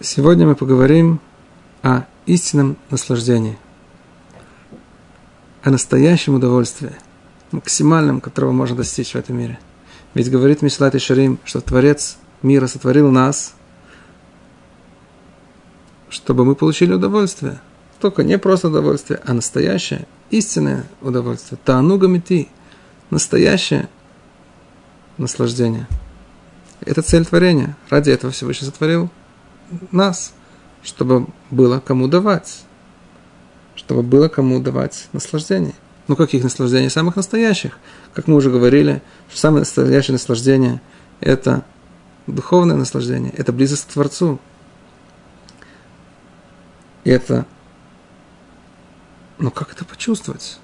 Сегодня мы поговорим о истинном наслаждении, о настоящем удовольствии, максимальном, которого можно достичь в этом мире. Ведь говорит Мишлат и Шарим, что Творец мира сотворил нас, чтобы мы получили удовольствие. Только не просто удовольствие, а настоящее, истинное удовольствие. Таануга мети, настоящее наслаждение. Это цель творения. Ради этого Всевышний сотворил нас, чтобы было кому давать. Чтобы было кому давать наслаждение. Ну, каких наслаждений? Самых настоящих. Как мы уже говорили, что самое настоящее наслаждение – это духовное наслаждение, это близость к Творцу. Это... Ну, как это почувствовать?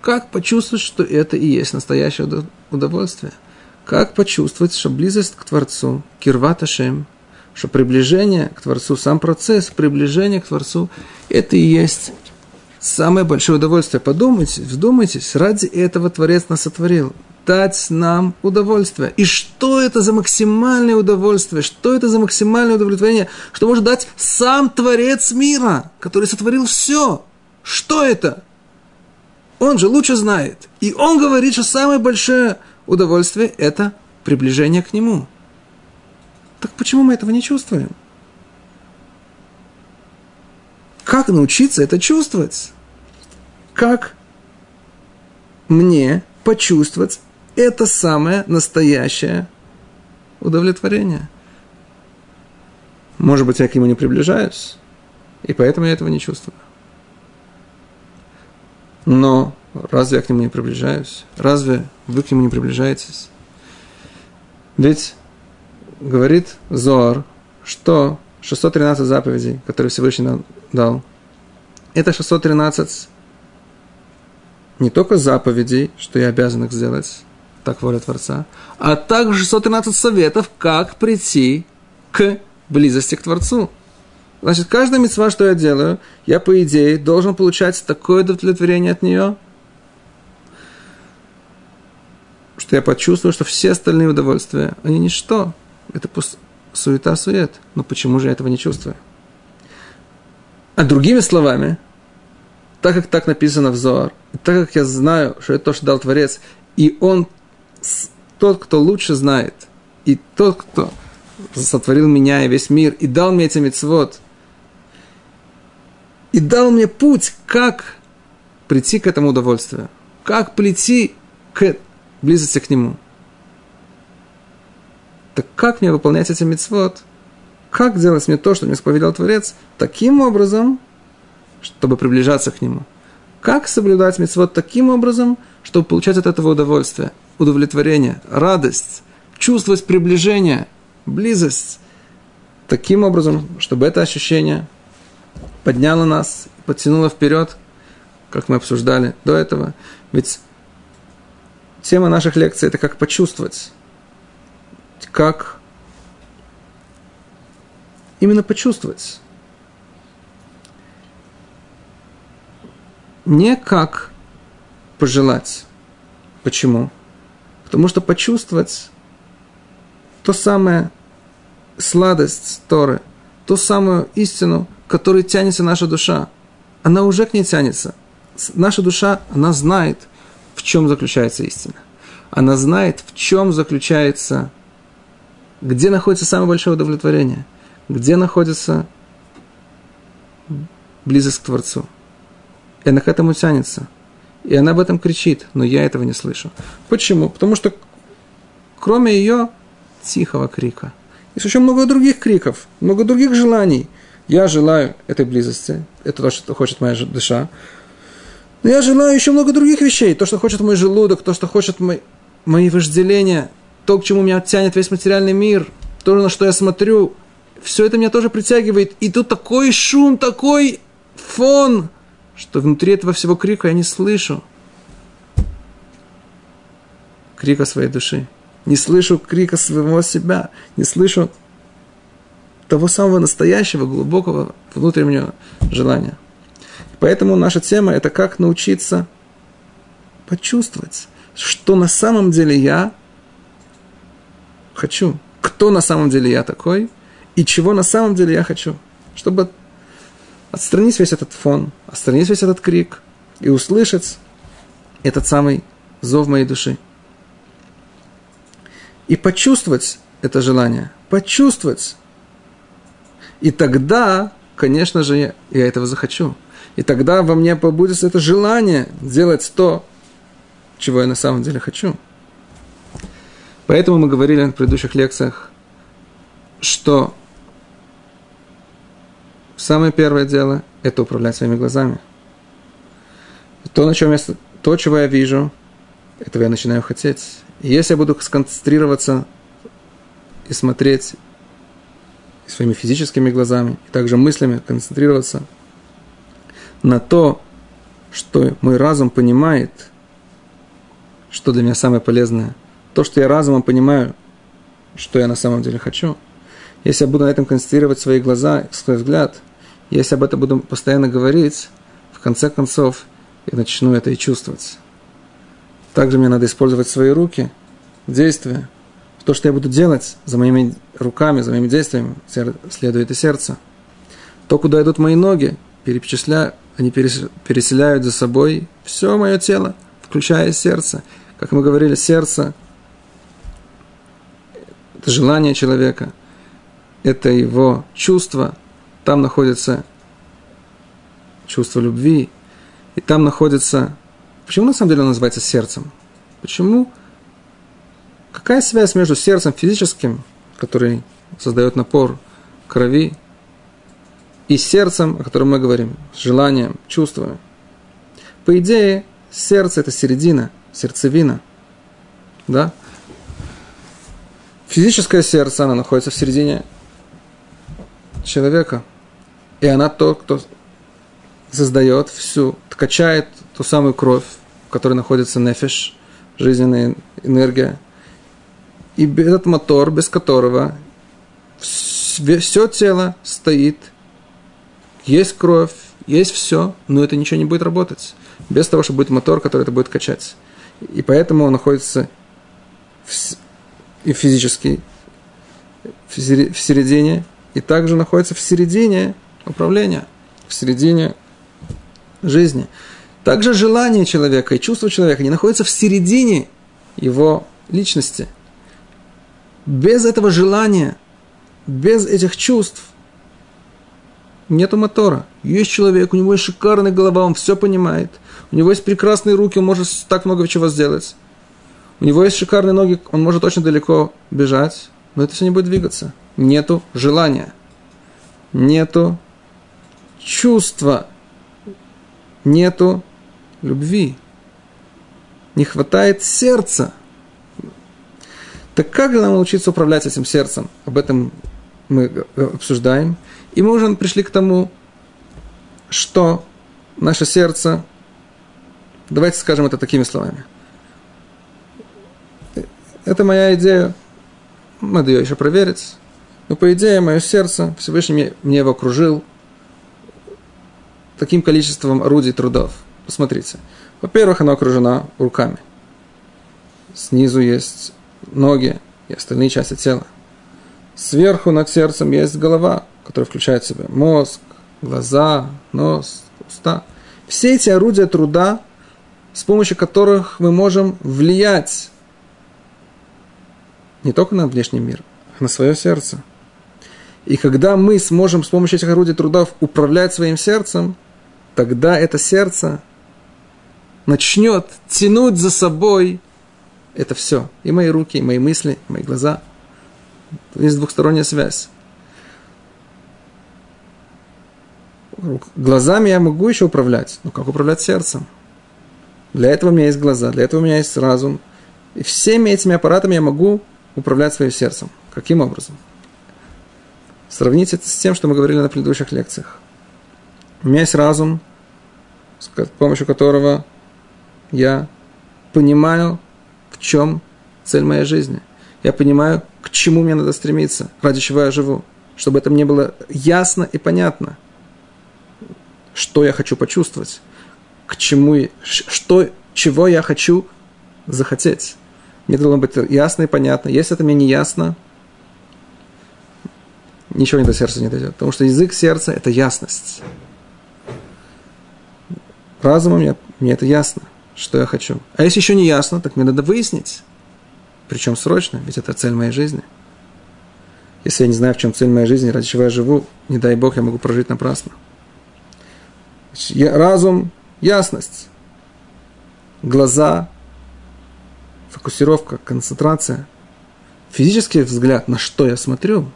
Как почувствовать, что это и есть настоящее удовольствие? Как почувствовать, что близость к Творцу, кирвата шем, что приближение к Творцу, сам процесс приближения к Творцу, это и есть самое большое удовольствие. Подумайте, вдумайтесь, ради этого Творец нас сотворил. Дать нам удовольствие. И что это за максимальное удовольствие? Что это за максимальное удовлетворение? Что может дать сам Творец мира, который сотворил все? Что это? Он же лучше знает. И он говорит, что самое большое удовольствие – это приближение к нему – так почему мы этого не чувствуем? Как научиться это чувствовать? Как мне почувствовать это самое настоящее удовлетворение? Может быть, я к нему не приближаюсь, и поэтому я этого не чувствую. Но разве я к нему не приближаюсь? Разве вы к нему не приближаетесь? Ведь говорит Зор, что 613 заповедей, которые Всевышний нам дал, это 613 не только заповедей, что я обязан их сделать, так воля Творца, а также 613 советов, как прийти к близости к Творцу. Значит, каждая мецва, что я делаю, я, по идее, должен получать такое удовлетворение от нее, что я почувствую, что все остальные удовольствия, они ничто это суета-сует. Но почему же я этого не чувствую? А другими словами, так как так написано в Зоар, так как я знаю, что это то, что дал Творец, и он тот, кто лучше знает, и тот, кто сотворил меня и весь мир, и дал мне эти мецвод, и дал мне путь, как прийти к этому удовольствию, как прийти к близости к нему – так как мне выполнять эти мецвод? Как делать мне то, что мне споведал Творец, таким образом, чтобы приближаться к нему? Как соблюдать мецвод таким образом, чтобы получать от этого удовольствие, удовлетворение, радость, чувствовать приближение, близость, таким образом, чтобы это ощущение подняло нас, подтянуло вперед, как мы обсуждали до этого. Ведь тема наших лекций – это как почувствовать как именно почувствовать. Не как пожелать. Почему? Потому что почувствовать то самое сладость Торы, ту самую истину, к которой тянется наша душа, она уже к ней тянется. Наша душа, она знает, в чем заключается истина. Она знает, в чем заключается где находится самое большое удовлетворение? Где находится близость к Творцу? И она к этому тянется. И она об этом кричит, но я этого не слышу. Почему? Потому что кроме ее тихого крика, есть еще много других криков, много других желаний. Я желаю этой близости, это то, что хочет моя душа. Но я желаю еще много других вещей. То, что хочет мой желудок, то, что хочет мой, мои вожделения – то, к чему меня тянет весь материальный мир, то, на что я смотрю, все это меня тоже притягивает. И тут такой шум, такой фон, что внутри этого всего крика я не слышу крика своей души. Не слышу крика своего себя, не слышу того самого настоящего, глубокого внутреннего желания. Поэтому наша тема – это как научиться почувствовать, что на самом деле я хочу, кто на самом деле я такой, и чего на самом деле я хочу. Чтобы отстранить весь этот фон, отстранить весь этот крик и услышать этот самый зов моей души. И почувствовать это желание, почувствовать. И тогда, конечно же, я, я этого захочу. И тогда во мне побудется это желание делать то, чего я на самом деле хочу. Поэтому мы говорили в предыдущих лекциях, что самое первое дело – это управлять своими глазами. То, на чем я, то, чего я вижу, этого я начинаю хотеть. И если я буду сконцентрироваться и смотреть своими физическими глазами, и также мыслями концентрироваться на то, что мой разум понимает, что для меня самое полезное, то, что я разумом понимаю, что я на самом деле хочу, если я буду на этом концентрировать свои глаза, свой взгляд, если об этом буду постоянно говорить, в конце концов, я начну это и чувствовать. Также мне надо использовать свои руки, действия. То, что я буду делать за моими руками, за моими действиями, следует и сердце. То, куда идут мои ноги, перечисляю, они переселяют за собой все мое тело, включая сердце. Как мы говорили, сердце – это желание человека, это его чувство, там находится чувство любви, и там находится... Почему на самом деле он называется сердцем? Почему? Какая связь между сердцем физическим, который создает напор крови, и сердцем, о котором мы говорим, желанием, чувствами? По идее, сердце – это середина, сердцевина. Да? Физическое сердце, оно находится в середине человека. И она тот, кто создает всю, качает ту самую кровь, в которой находится нефиш, жизненная энергия. И этот мотор, без которого все тело стоит, есть кровь, есть все, но это ничего не будет работать. Без того, что будет мотор, который это будет качать. И поэтому он находится и физически в середине, и также находится в середине управления, в середине жизни. Также желание человека и чувство человека не находятся в середине его личности. Без этого желания, без этих чувств нету мотора. Есть человек, у него есть шикарная голова, он все понимает. У него есть прекрасные руки, он может так много чего сделать. У него есть шикарные ноги, он может очень далеко бежать, но это все не будет двигаться. Нету желания. Нету чувства нету любви. Не хватает сердца. Так как же нам научиться управлять этим сердцем? Об этом мы обсуждаем. И мы уже пришли к тому, что наше сердце, давайте скажем это такими словами. Это моя идея, надо ее еще проверить. Но по идее, мое сердце, Всевышний мне его окружил – таким количеством орудий трудов. Посмотрите. Во-первых, она окружена руками. Снизу есть ноги и остальные части тела. Сверху над сердцем есть голова, которая включает в себя мозг, глаза, нос, уста. Все эти орудия труда, с помощью которых мы можем влиять не только на внешний мир, а на свое сердце. И когда мы сможем с помощью этих орудий трудов управлять своим сердцем, тогда это сердце начнет тянуть за собой это все. И мои руки, и мои мысли, и мои глаза. Есть двухсторонняя связь. Глазами я могу еще управлять, но как управлять сердцем? Для этого у меня есть глаза, для этого у меня есть разум. И всеми этими аппаратами я могу управлять своим сердцем. Каким образом? Сравните это с тем, что мы говорили на предыдущих лекциях. У меня есть разум, с помощью которого я понимаю, в чем цель моей жизни. Я понимаю, к чему мне надо стремиться, ради чего я живу. Чтобы это мне было ясно и понятно, что я хочу почувствовать, к чему, что, чего я хочу захотеть. Мне должно быть ясно и понятно. Если это мне не ясно, ничего не до сердца не дойдет. Потому что язык сердца – это ясность. Разумом мне, мне это ясно, что я хочу. А если еще не ясно, так мне надо выяснить. Причем срочно, ведь это цель моей жизни. Если я не знаю, в чем цель моей жизни, ради чего я живу, не дай Бог, я могу прожить напрасно. Разум, ясность. Глаза, фокусировка, концентрация. Физический взгляд, на что я смотрю.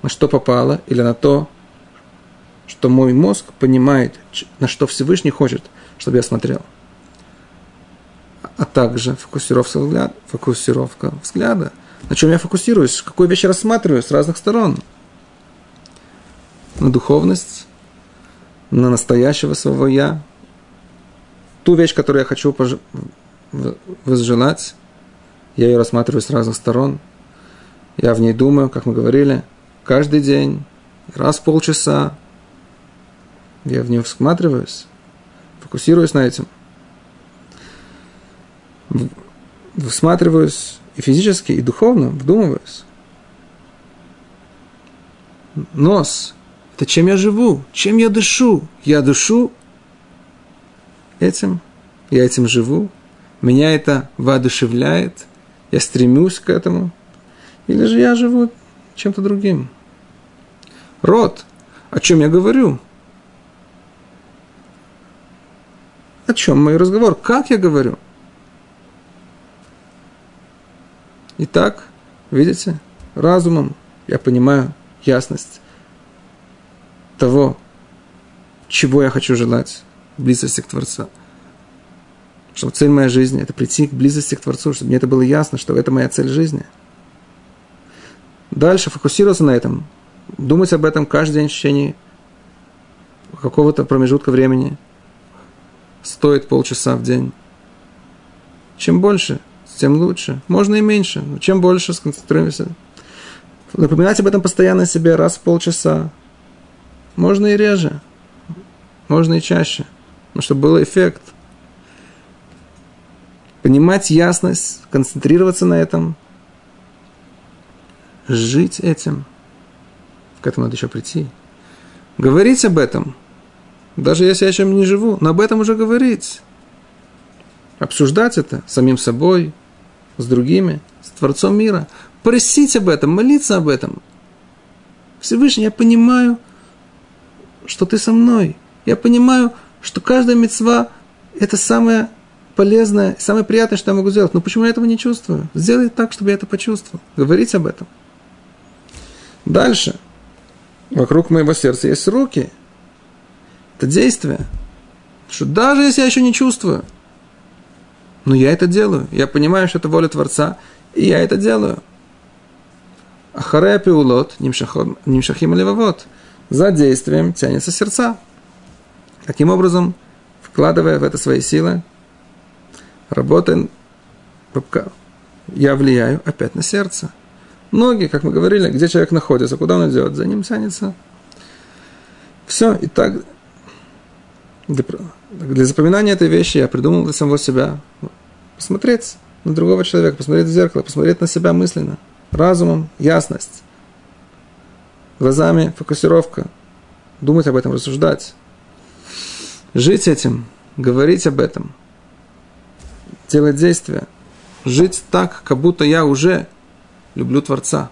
На что попало, или на то, что мой мозг понимает, на что Всевышний хочет, чтобы я смотрел. А также фокусировка взгляда, фокусировка взгляда. На чем я фокусируюсь, какую вещь рассматриваю с разных сторон. На духовность, на настоящего своего «я», ту вещь, которую я хочу. Возжелать, я ее рассматриваю с разных сторон. Я в ней думаю, как мы говорили, каждый день, раз в полчаса. Я в нее всматриваюсь, фокусируюсь на этом. Всматриваюсь и физически, и духовно, вдумываюсь. Нос это чем я живу, чем я дышу. Я дышу этим, я этим живу. Меня это воодушевляет, я стремлюсь к этому. Или же я живу чем-то другим. Рот, о чем я говорю? О чем мой разговор? Как я говорю? Итак, видите, разумом я понимаю ясность того, чего я хочу желать, близости к Творцу. Чтобы цель моей жизни – это прийти к близости к Творцу, чтобы мне это было ясно, что это моя цель жизни. Дальше фокусироваться на этом, думать об этом каждый день в течение какого-то промежутка времени. Стоит полчаса в день. Чем больше, тем лучше. Можно и меньше, но чем больше сконцентрируемся. Напоминать об этом постоянно себе раз в полчаса, можно и реже, можно и чаще, но чтобы был эффект. Понимать ясность, концентрироваться на этом, жить этим. К этому надо еще прийти. Говорить об этом, даже если я чем не живу, но об этом уже говорить. Обсуждать это самим собой, с другими, с Творцом мира. Просить об этом, молиться об этом. Всевышний, я понимаю, что ты со мной. Я понимаю, что каждая мецва – это самое полезное, самое приятное, что я могу сделать. Но почему я этого не чувствую? Сделай так, чтобы я это почувствовал. Говорить об этом. Дальше. Вокруг моего сердца есть руки. Это действие. Что даже если я еще не чувствую, но я это делаю. Я понимаю, что это воля Творца, и я это делаю. Ахарея пиулот, нимшахим левовод – за действием тянется сердца. Таким образом, вкладывая в это свои силы, работая, я влияю опять на сердце. Ноги, как мы говорили, где человек находится, куда он идет, за ним тянется. Все, и так для, для запоминания этой вещи я придумал для самого себя посмотреть на другого человека, посмотреть в зеркало, посмотреть на себя мысленно, разумом, ясность глазами фокусировка, думать об этом, рассуждать, жить этим, говорить об этом, делать действия, жить так, как будто я уже люблю Творца,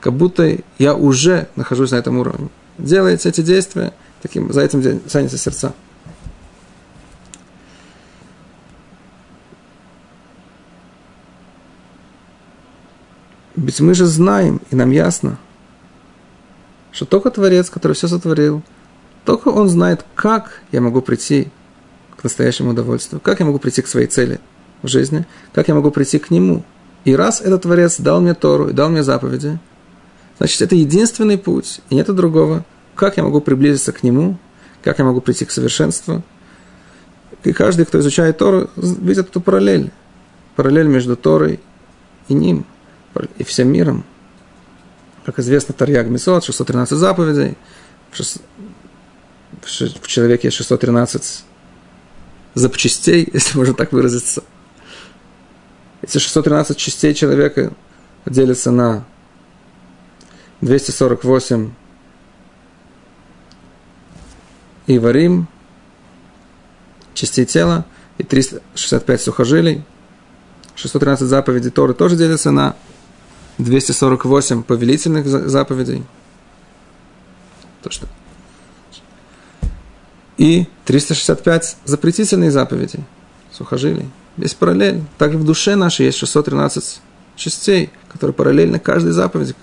как будто я уже нахожусь на этом уровне. Делайте эти действия, таким, за этим тянется сердца. Ведь мы же знаем, и нам ясно – что только Творец, который все сотворил, только Он знает, как я могу прийти к настоящему удовольствию, как я могу прийти к своей цели в жизни, как я могу прийти к Нему. И раз этот Творец дал мне Тору и дал мне заповеди, значит, это единственный путь, и нет другого. Как я могу приблизиться к Нему, как я могу прийти к совершенству. И каждый, кто изучает Тору, видит эту параллель. Параллель между Торой и Ним, и всем миром. Как известно, Тарьяг Месот, 613 заповедей. В человеке есть 613 запчастей, если можно так выразиться. Эти 613 частей человека делятся на 248 Иварим, частей тела, и 365 сухожилий. 613 заповедей Торы тоже делятся на 248 повелительных заповедей. То, что... И 365 запретительных заповедей, сухожилий. Есть параллель. Также в душе нашей есть 613 частей, которые параллельны каждой заповеди.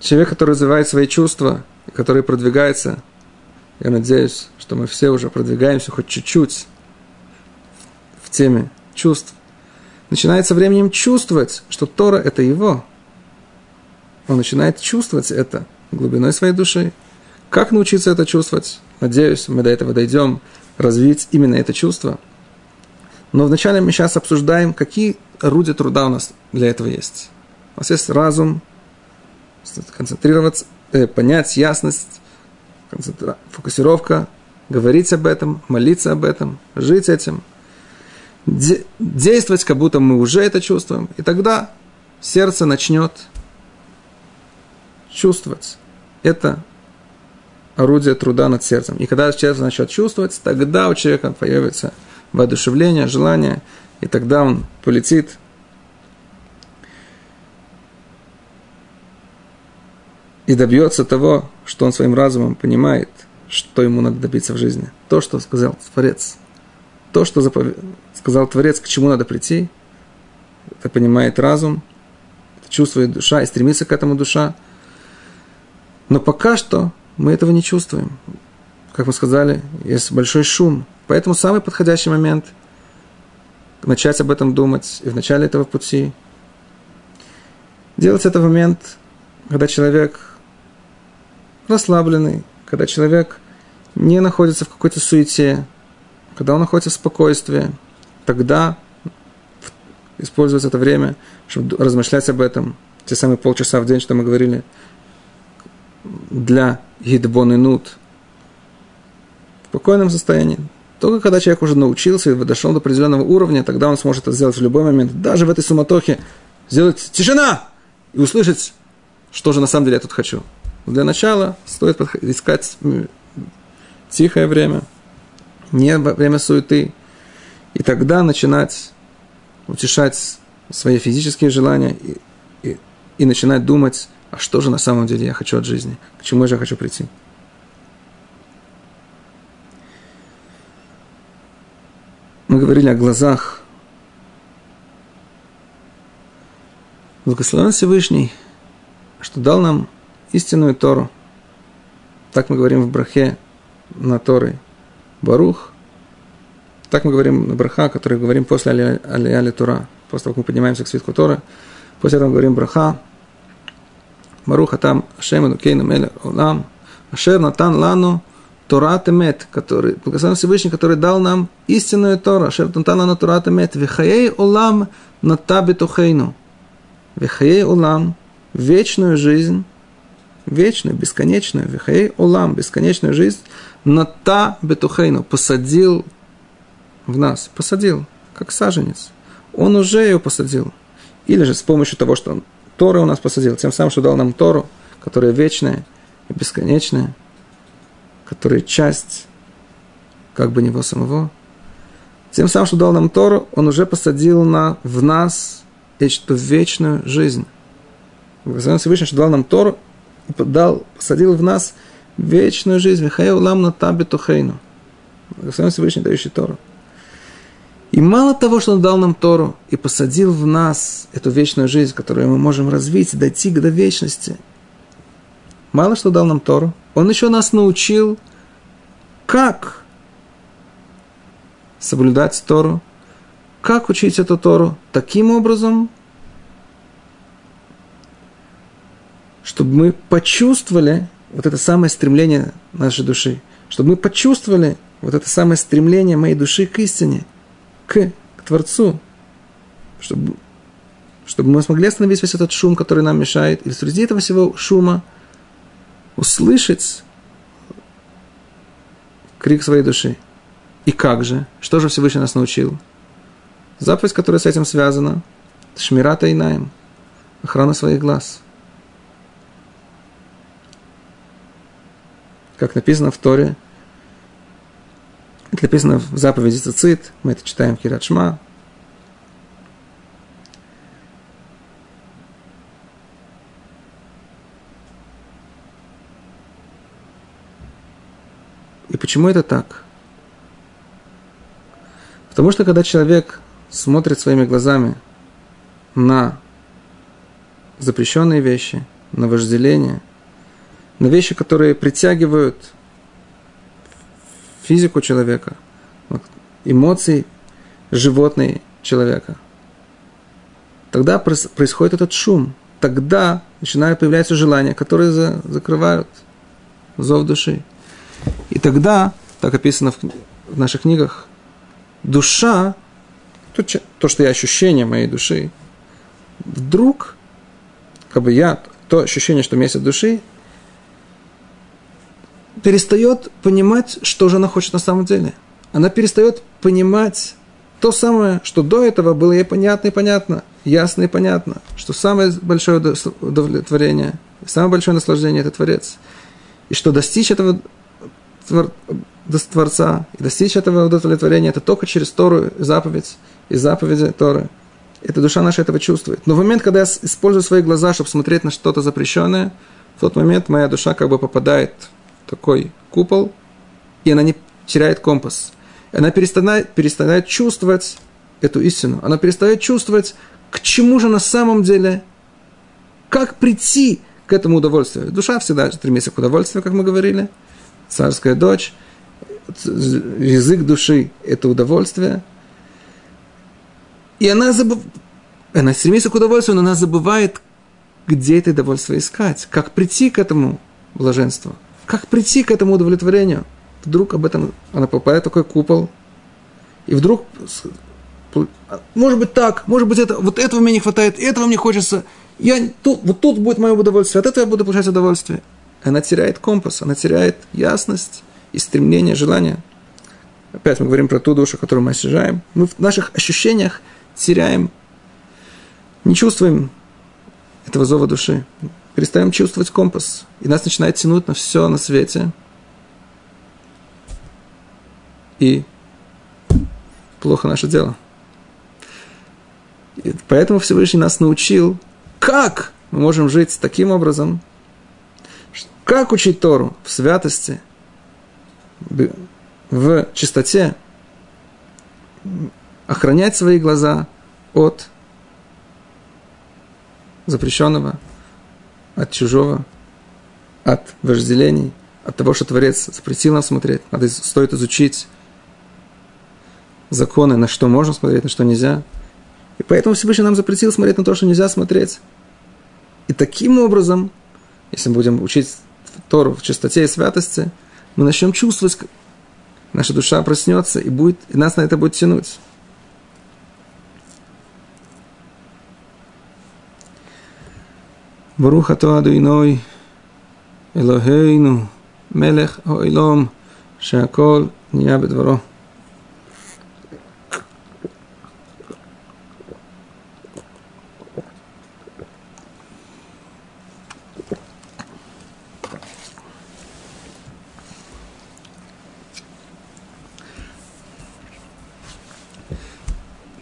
Человек, который развивает свои чувства, который продвигается, я надеюсь, что мы все уже продвигаемся хоть чуть-чуть в теме чувств, начинает со временем чувствовать, что Тора – это его. Он начинает чувствовать это глубиной своей души. Как научиться это чувствовать? Надеюсь, мы до этого дойдем, развить именно это чувство. Но вначале мы сейчас обсуждаем, какие орудия труда у нас для этого есть. У нас есть разум, концентрироваться, э, понять ясность, концентра... фокусировка, говорить об этом, молиться об этом, жить этим, де... действовать, как будто мы уже это чувствуем. И тогда сердце начнет чувствовать. Это орудие труда над сердцем. И когда сердце начнет чувствовать, тогда у человека появится воодушевление, желание, и тогда он полетит и добьется того, что он своим разумом понимает, что ему надо добиться в жизни. То, что сказал Творец. То, что запов... сказал Творец, к чему надо прийти, это понимает разум, это чувствует душа и стремится к этому душа. Но пока что мы этого не чувствуем. Как мы сказали, есть большой шум. Поэтому самый подходящий момент начать об этом думать и в начале этого пути. Делать это в момент, когда человек расслабленный, когда человек не находится в какой-то суете, когда он находится в спокойствии, тогда используется это время, чтобы размышлять об этом. Те самые полчаса в день, что мы говорили, для гидбон и нут. В спокойном состоянии. Только когда человек уже научился и дошел до определенного уровня, тогда он сможет это сделать в любой момент, даже в этой суматохе, сделать тишина и услышать, что же на самом деле я тут хочу. Для начала стоит искать тихое время, не время суеты, и тогда начинать утешать свои физические желания и, и, и начинать думать, а что же на самом деле я хочу от жизни, к чему же я хочу прийти. Мы говорили о глазах. Благословен Всевышний, что дал нам истинную Тору. Так мы говорим в брахе на Торы. Барух. Так мы говорим на браха, который говорим после Алия Тура. После того, как мы поднимаемся к свитку Торы. После этого мы говорим браха. Баруха там Ашем Элукейну Меле Олам. Ашер Натан Лану Тора Темет, который, благословен Всевышний, который дал нам истинную Тору. Ашер Натан Лану Тора Темет. Вихаей Олам Ната Бетухейну. Вихаей Олам. Вечную жизнь вечную, бесконечную, вихей улам, бесконечную жизнь, на та бетухейну, посадил в нас, посадил, как саженец. Он уже ее посадил. Или же с помощью того, что он Торы у нас посадил, тем самым, что дал нам Тору, которая вечная и бесконечная, которая часть как бы него самого. Тем самым, что дал нам Тору, он уже посадил на, в нас эту вечную жизнь. Благодаря Всевышнему, что дал нам Тору, дал, посадил в нас вечную жизнь. Михаил лам на табе тухейну. Господь Всевышний, дающий Тору. И мало того, что Он дал нам Тору и посадил в нас эту вечную жизнь, которую мы можем развить, дойти до вечности, мало что дал нам Тору, Он еще нас научил, как соблюдать Тору, как учить эту Тору таким образом, чтобы мы почувствовали вот это самое стремление нашей души, чтобы мы почувствовали вот это самое стремление моей души к истине, к, к Творцу, чтобы, чтобы мы смогли остановить весь этот шум, который нам мешает, и среди этого всего шума услышать крик своей души. И как же? Что же Всевышний нас научил? Заповедь, которая с этим связана, Шмирата Инаем. охрана своих глаз. Как написано в Торе, это написано в заповеди Цицит, мы это читаем в Кират. И почему это так? Потому что когда человек смотрит своими глазами на запрещенные вещи, на вожделение, на вещи, которые притягивают физику человека, эмоции животные человека. Тогда происходит этот шум. Тогда начинают появляться желания, которые за, закрывают зов души. И тогда, так описано в, в наших книгах, душа, то, то, что я ощущение моей души, вдруг, как бы я, то ощущение, что у меня есть от души, перестает понимать, что же она хочет на самом деле. Она перестает понимать то самое, что до этого было ей понятно и понятно, ясно и понятно, что самое большое удовлетворение, самое большое наслаждение – это Творец. И что достичь этого Творца и достичь этого удовлетворения – это только через Тору заповедь и заповеди Торы. Эта душа наша этого чувствует. Но в момент, когда я использую свои глаза, чтобы смотреть на что-то запрещенное, в тот момент моя душа как бы попадает такой купол, и она не теряет компас. Она перестает, перестает чувствовать эту истину. Она перестает чувствовать, к чему же на самом деле, как прийти к этому удовольствию. Душа всегда стремится к удовольствию, как мы говорили. Царская дочь. Язык души – это удовольствие. И она, забыв... она стремится к удовольствию, но она забывает, где это удовольствие искать, как прийти к этому блаженству, как прийти к этому удовлетворению. Вдруг об этом она попадает в такой купол, и вдруг, может быть так, может быть это, вот этого мне не хватает, этого мне хочется, я, тут, вот тут будет мое удовольствие, от этого я буду получать удовольствие. Она теряет компас, она теряет ясность и стремление, желание. Опять мы говорим про ту душу, которую мы осязаем. Мы в наших ощущениях теряем, не чувствуем этого зова души, перестаем чувствовать компас, и нас начинает тянуть на все на свете. И плохо наше дело. И поэтому Всевышний нас научил, как мы можем жить таким образом, как учить Тору в святости, в чистоте, охранять свои глаза от запрещенного, от чужого, от вожделений, от того, что Творец запретил нам смотреть. Надо, стоит изучить законы, на что можно смотреть, на что нельзя. И поэтому Всевышний нам запретил смотреть на то, что нельзя смотреть. И таким образом, если мы будем учить Тору в чистоте и святости, мы начнем чувствовать, наша душа проснется, и, будет, и нас на это будет тянуть. Баруха Туаду Иной, Элохейну, Мелех Ойлом, Шакол, Ниябет Варо.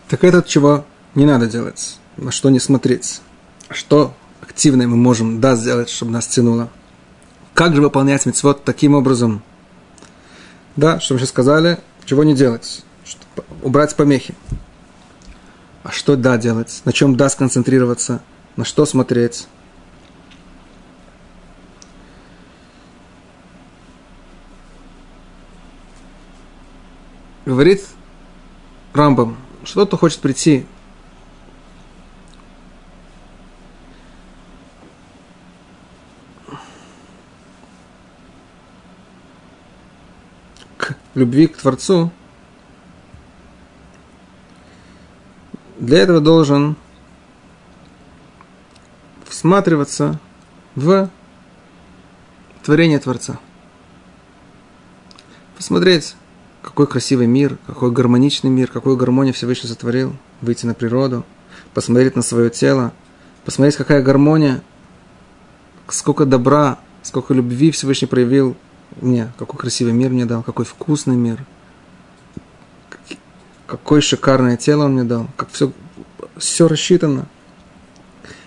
Так этот чего не надо делать, на что не смотреть, что активное мы можем, да, сделать, чтобы нас тянуло. Как же выполнять мецвод таким образом? Да, что мы сейчас сказали, чего не делать, убрать помехи. А что да делать? На чем да сконцентрироваться? На что смотреть? Говорит Рамбам, что-то хочет прийти любви к Творцу, для этого должен всматриваться в творение Творца. Посмотреть, какой красивый мир, какой гармоничный мир, какую гармонию Всевышний сотворил, выйти на природу, посмотреть на свое тело, посмотреть, какая гармония, сколько добра, сколько любви Всевышний проявил мне, какой красивый мир мне дал, какой вкусный мир, какое шикарное тело он мне дал, как все, все рассчитано,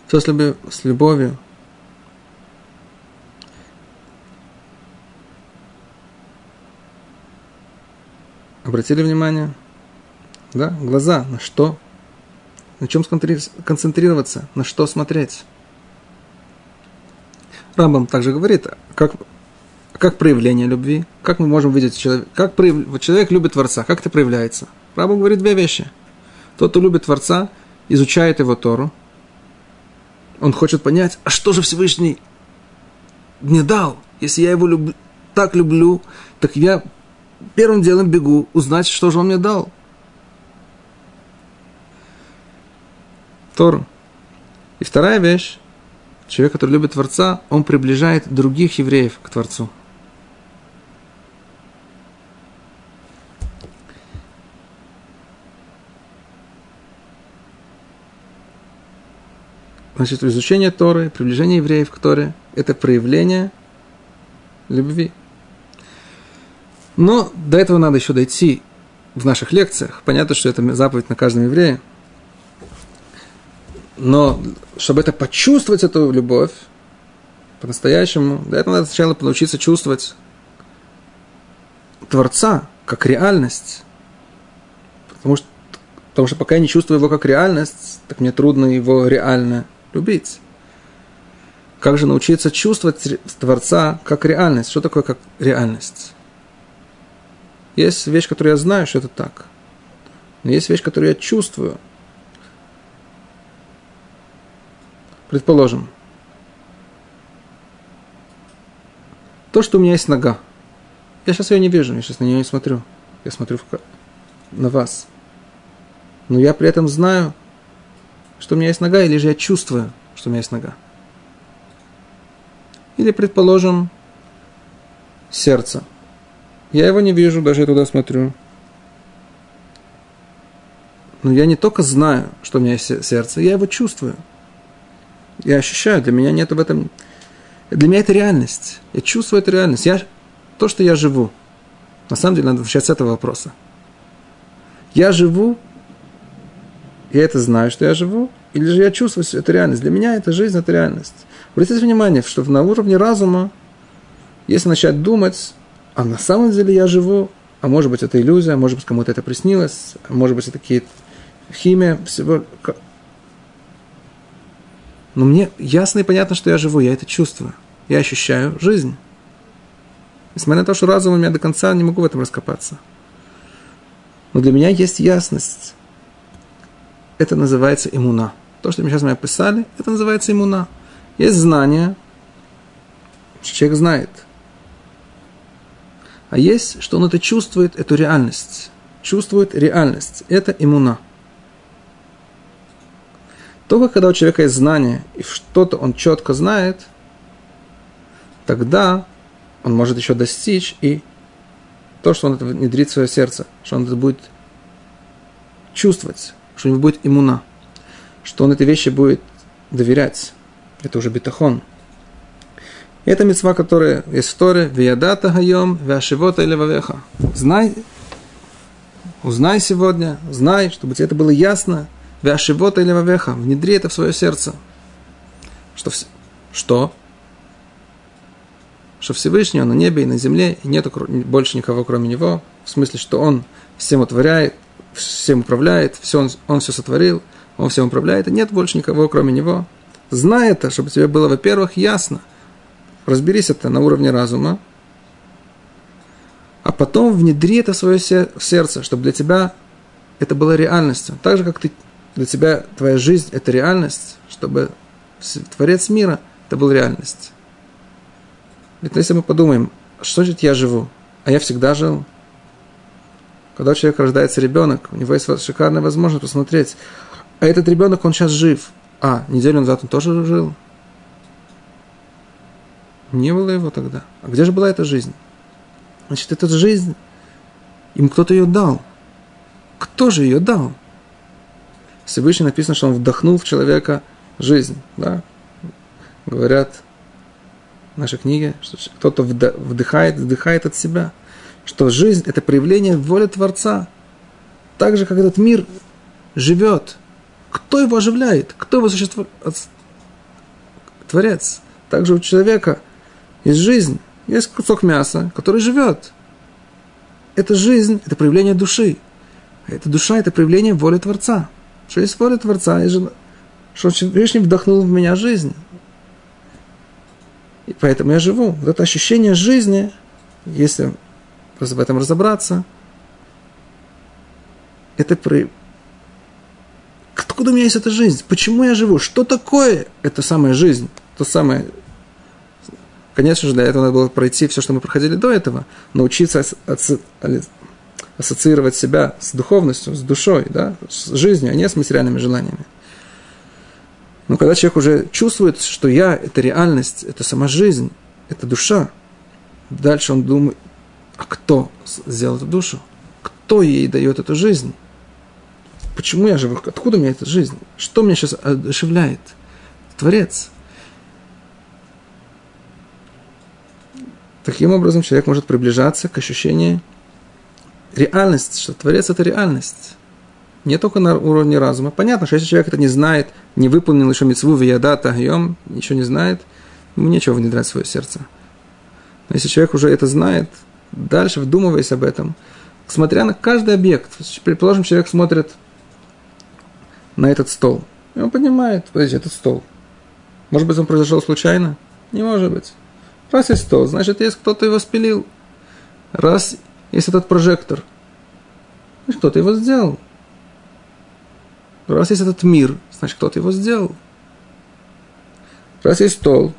все с, любовью, с любовью. Обратили внимание? Да, глаза, на что? На чем концентрироваться? На что смотреть? Рамбам также говорит, как, как проявление любви, как мы можем видеть человека, как прояв... человек любит Творца, как это проявляется. Рамбам говорит две вещи. Тот, кто любит Творца, изучает его Тору, он хочет понять, а что же Всевышний мне дал, если я его люб... так люблю, так я первым делом бегу узнать, что же он мне дал. Тору. И вторая вещь, человек, который любит Творца, он приближает других евреев к Творцу. Значит, изучение Торы, приближение евреев к Торе – это проявление любви. Но до этого надо еще дойти в наших лекциях. Понятно, что это заповедь на каждом еврее. Но чтобы это почувствовать, эту любовь, по-настоящему, для этого надо сначала научиться чувствовать Творца как реальность. Потому что, потому что пока я не чувствую его как реальность, так мне трудно его реально любить. Как же научиться чувствовать Творца как реальность? Что такое как реальность? Есть вещь, которую я знаю, что это так. Но есть вещь, которую я чувствую. Предположим, то, что у меня есть нога. Я сейчас ее не вижу, я сейчас на нее не смотрю. Я смотрю на вас. Но я при этом знаю, что у меня есть нога, или же я чувствую, что у меня есть нога. Или, предположим, сердце. Я его не вижу, даже я туда смотрю. Но я не только знаю, что у меня есть сердце, я его чувствую. Я ощущаю, для меня нет в этом... Для меня это реальность. Я чувствую эту реальность. Я... То, что я живу. На самом деле, надо начать с этого вопроса. Я живу, я это знаю, что я живу, или же я чувствую, что это реальность. Для меня это жизнь, это реальность. Обратите внимание, что на уровне разума, если начать думать, а на самом деле я живу, а может быть это иллюзия, может быть кому-то это приснилось, а может быть это какие-то химия всего. Но мне ясно и понятно, что я живу, я это чувствую. Я ощущаю жизнь. Несмотря на то, что разумом я до конца не могу в этом раскопаться. Но для меня есть ясность. Это называется иммуна. То, что мы сейчас мы описали, это называется иммуна. Есть знание, человек знает – а есть, что он это чувствует, эту реальность. Чувствует реальность. Это иммуна. Только когда у человека есть знание, и что-то он четко знает, тогда он может еще достичь и то, что он это внедрит в свое сердце, что он это будет чувствовать, что у него будет иммуна, что он эти вещи будет доверять. Это уже бетахон – это мецва, которая в Торе, «Виядата хайом, вяшивота или вавеха». Знай, узнай сегодня, знай, чтобы тебе это было ясно, вяшивота или вавеха, внедри это в свое сердце. Что? Что? Что Всевышний, Он на небе и на земле, и нет больше никого, кроме Него, в смысле, что Он всем утворяет, всем управляет, все он, он все сотворил, Он всем управляет, и нет больше никого, кроме Него. Знай это, чтобы тебе было, во-первых, ясно, разберись это на уровне разума, а потом внедри это в свое сердце, чтобы для тебя это было реальностью. Так же, как ты, для тебя твоя жизнь – это реальность, чтобы Творец мира – это был реальность. Ведь если мы подумаем, что же я живу, а я всегда жил, когда у человека рождается ребенок, у него есть шикарная возможность посмотреть, а этот ребенок, он сейчас жив, а неделю назад он тоже жил – не было его тогда. А где же была эта жизнь? Значит, эта жизнь, им кто-то ее дал. Кто же ее дал? Всевышний написано, что он вдохнул в человека жизнь, да, говорят в нашей книге, что кто-то вдыхает, вдыхает от себя, что жизнь – это проявление воли Творца. Так же, как этот мир живет. Кто его оживляет? Кто его существует? Творец. Также у человека есть жизнь, есть кусок мяса, который живет. Это жизнь, это проявление души. А эта душа – это проявление воли Творца. Что есть воля Творца, что Всевышний вдохнул в меня жизнь. И поэтому я живу. Вот это ощущение жизни, если в этом разобраться, это при... Откуда у меня есть эта жизнь? Почему я живу? Что такое эта самая жизнь? То самое... Конечно же, для этого надо было пройти все, что мы проходили до этого, научиться ассоциировать себя с духовностью, с душой, да, с жизнью, а не с материальными желаниями. Но когда человек уже чувствует, что я – это реальность, это сама жизнь, это душа, дальше он думает, а кто сделал эту душу? Кто ей дает эту жизнь? Почему я живу? Откуда у меня эта жизнь? Что меня сейчас одушевляет? Творец. Таким образом, человек может приближаться к ощущению реальности, что Творец – это реальность не только на уровне разума. Понятно, что если человек это не знает, не выполнил еще митцву виядата йом, ничего не знает, ему нечего внедрять в свое сердце. Но если человек уже это знает, дальше вдумываясь об этом, смотря на каждый объект, предположим, человек смотрит на этот стол, и он понимает, подожди, этот стол. Может быть, он произошел случайно? Не может быть. Раз есть стол, значит, есть кто-то его спилил. Раз есть этот прожектор, значит, кто-то его сделал. Раз есть этот мир, значит, кто-то его сделал. Раз есть стол,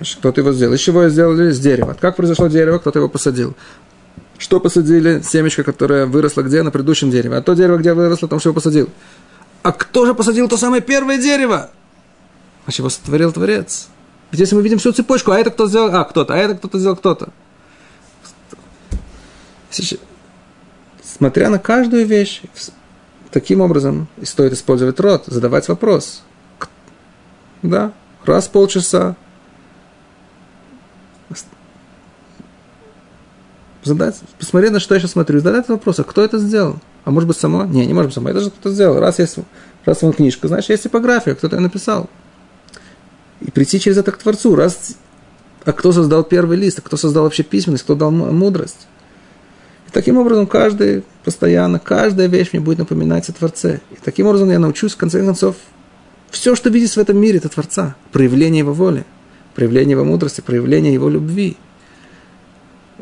кто-то его сделал. Из чего сделали? Из дерева. Как произошло дерево? Кто-то его посадил. Что посадили? Семечко, которое выросло где? На предыдущем дереве. А то дерево, где выросло, там что его посадил. А кто же посадил то самое первое дерево? Значит, его сотворил Творец. Если мы видим всю цепочку, а это кто сделал? А, кто-то, а это кто-то сделал кто-то. Смотря на каждую вещь, Таким образом, стоит использовать рот, задавать вопрос. Да, раз в полчаса. Задать, посмотреть, на что я сейчас смотрю, задать вопрос, а кто это сделал? А может быть, само? Не, не может быть само, это же кто-то сделал. Раз есть, раз вон книжка, значит, есть типография, кто-то ее написал. И прийти через это к Творцу, раз а кто создал первый лист, а кто создал вообще письменность, кто дал мудрость. Таким образом, каждый, постоянно, каждая вещь мне будет напоминать о Творце. И таким образом я научусь, в конце концов, все, что видится в этом мире, это Творца. Проявление Его воли, проявление Его мудрости, проявление Его любви.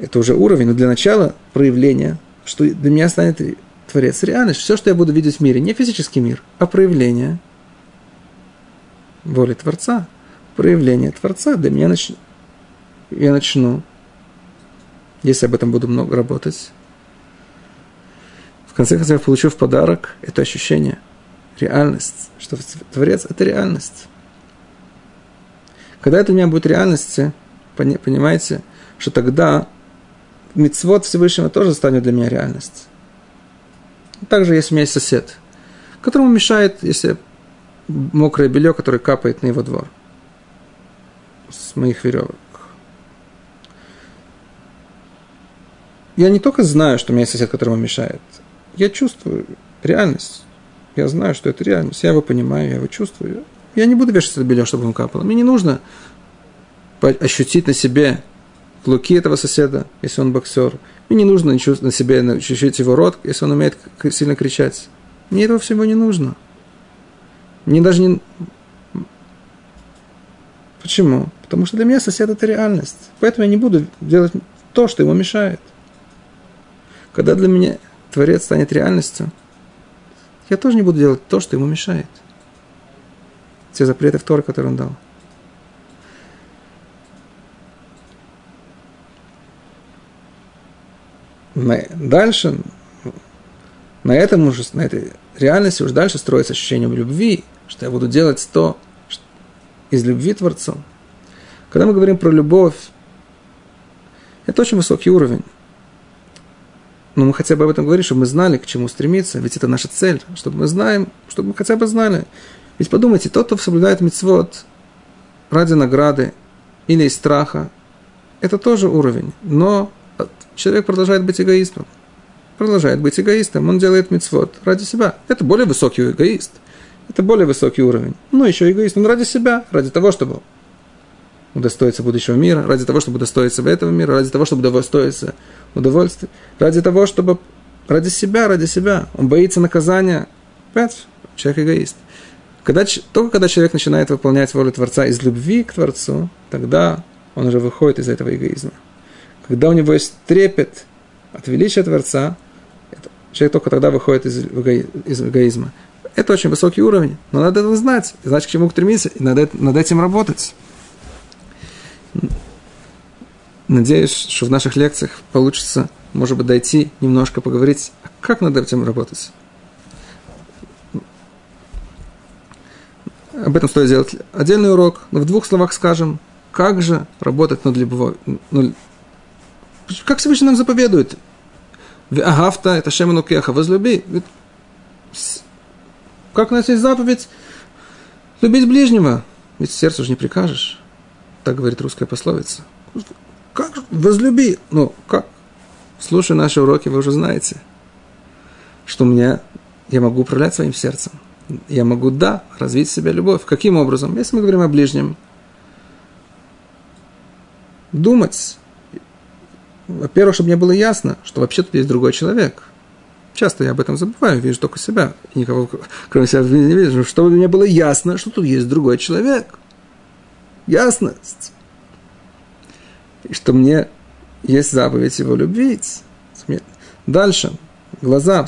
Это уже уровень, но для начала проявление, что для меня станет Творец реальность. Все, что я буду видеть в мире, не физический мир, а проявление воли Творца. Проявление Творца для меня нач... я начну, если об этом буду много работать, в конце концов, я получу в подарок это ощущение, реальность, что Творец – это реальность. Когда это у меня будет реальностью, понимаете, что тогда мицвод Всевышнего тоже станет для меня реальность. Также, если у меня есть сосед, которому мешает, если мокрое белье, которое капает на его двор с моих веревок. Я не только знаю, что у меня есть сосед, которому мешает, я чувствую реальность. Я знаю, что это реальность. Я его понимаю, я его чувствую. Я не буду вешать это белье, чтобы он капало. Мне не нужно ощутить на себе луки этого соседа, если он боксер. Мне не нужно на себе ощутить его рот, если он умеет сильно кричать. Мне этого всего не нужно. Мне даже не... Почему? Потому что для меня сосед – это реальность. Поэтому я не буду делать то, что ему мешает. Когда для меня Творец станет реальностью, я тоже не буду делать то, что ему мешает. Те запреты в Торы, которые он дал. Дальше, на этом уже, на этой реальности уже дальше строится ощущение любви, что я буду делать то из любви Творцу. Когда мы говорим про любовь, это очень высокий уровень. Но мы хотя бы об этом говорим, чтобы мы знали, к чему стремиться, ведь это наша цель, чтобы мы знаем, чтобы мы хотя бы знали, Ведь подумайте, тот, кто соблюдает мицвод ради награды или из страха, это тоже уровень. Но человек продолжает быть эгоистом. Продолжает быть эгоистом. Он делает мицвод ради себя. Это более высокий эгоист. Это более высокий уровень. Но еще эгоист. Он ради себя, ради того, чтобы удостоиться будущего мира, ради того, чтобы удостоиться этого мира, ради того, чтобы удостоиться удовольствия, ради того, чтобы ради себя, ради себя. Он боится наказания. Опять, человек эгоист. Когда, только когда человек начинает выполнять волю Творца из любви к Творцу, тогда он уже выходит из этого эгоизма. Когда у него есть трепет от величия Творца, человек только тогда выходит из, из эгоизма. Это очень высокий уровень, но надо это знать, знать, к чему стремиться, и надо над этим работать. Надеюсь, что в наших лекциях получится, может быть, дойти, немножко поговорить, а как над этим работать. Об этом стоит сделать отдельный урок, но в двух словах скажем, как же работать над любовью. Как Всевышний нам заповедует. Агафта, это Шеману Кеха, возлюби. Как у нас есть заповедь? Любить ближнего. Ведь сердцу же не прикажешь. Так говорит русская пословица. Как? Возлюби. Ну, как? Слушая наши уроки, вы уже знаете, что мне, я могу управлять своим сердцем. Я могу, да, развить в себе любовь. Каким образом? Если мы говорим о ближнем, думать, во-первых, чтобы мне было ясно, что вообще тут есть другой человек. Часто я об этом забываю, вижу только себя, никого кроме себя не вижу, чтобы мне было ясно, что тут есть другой человек. Ясность. И что мне есть заповедь его любить. Дальше. Глаза,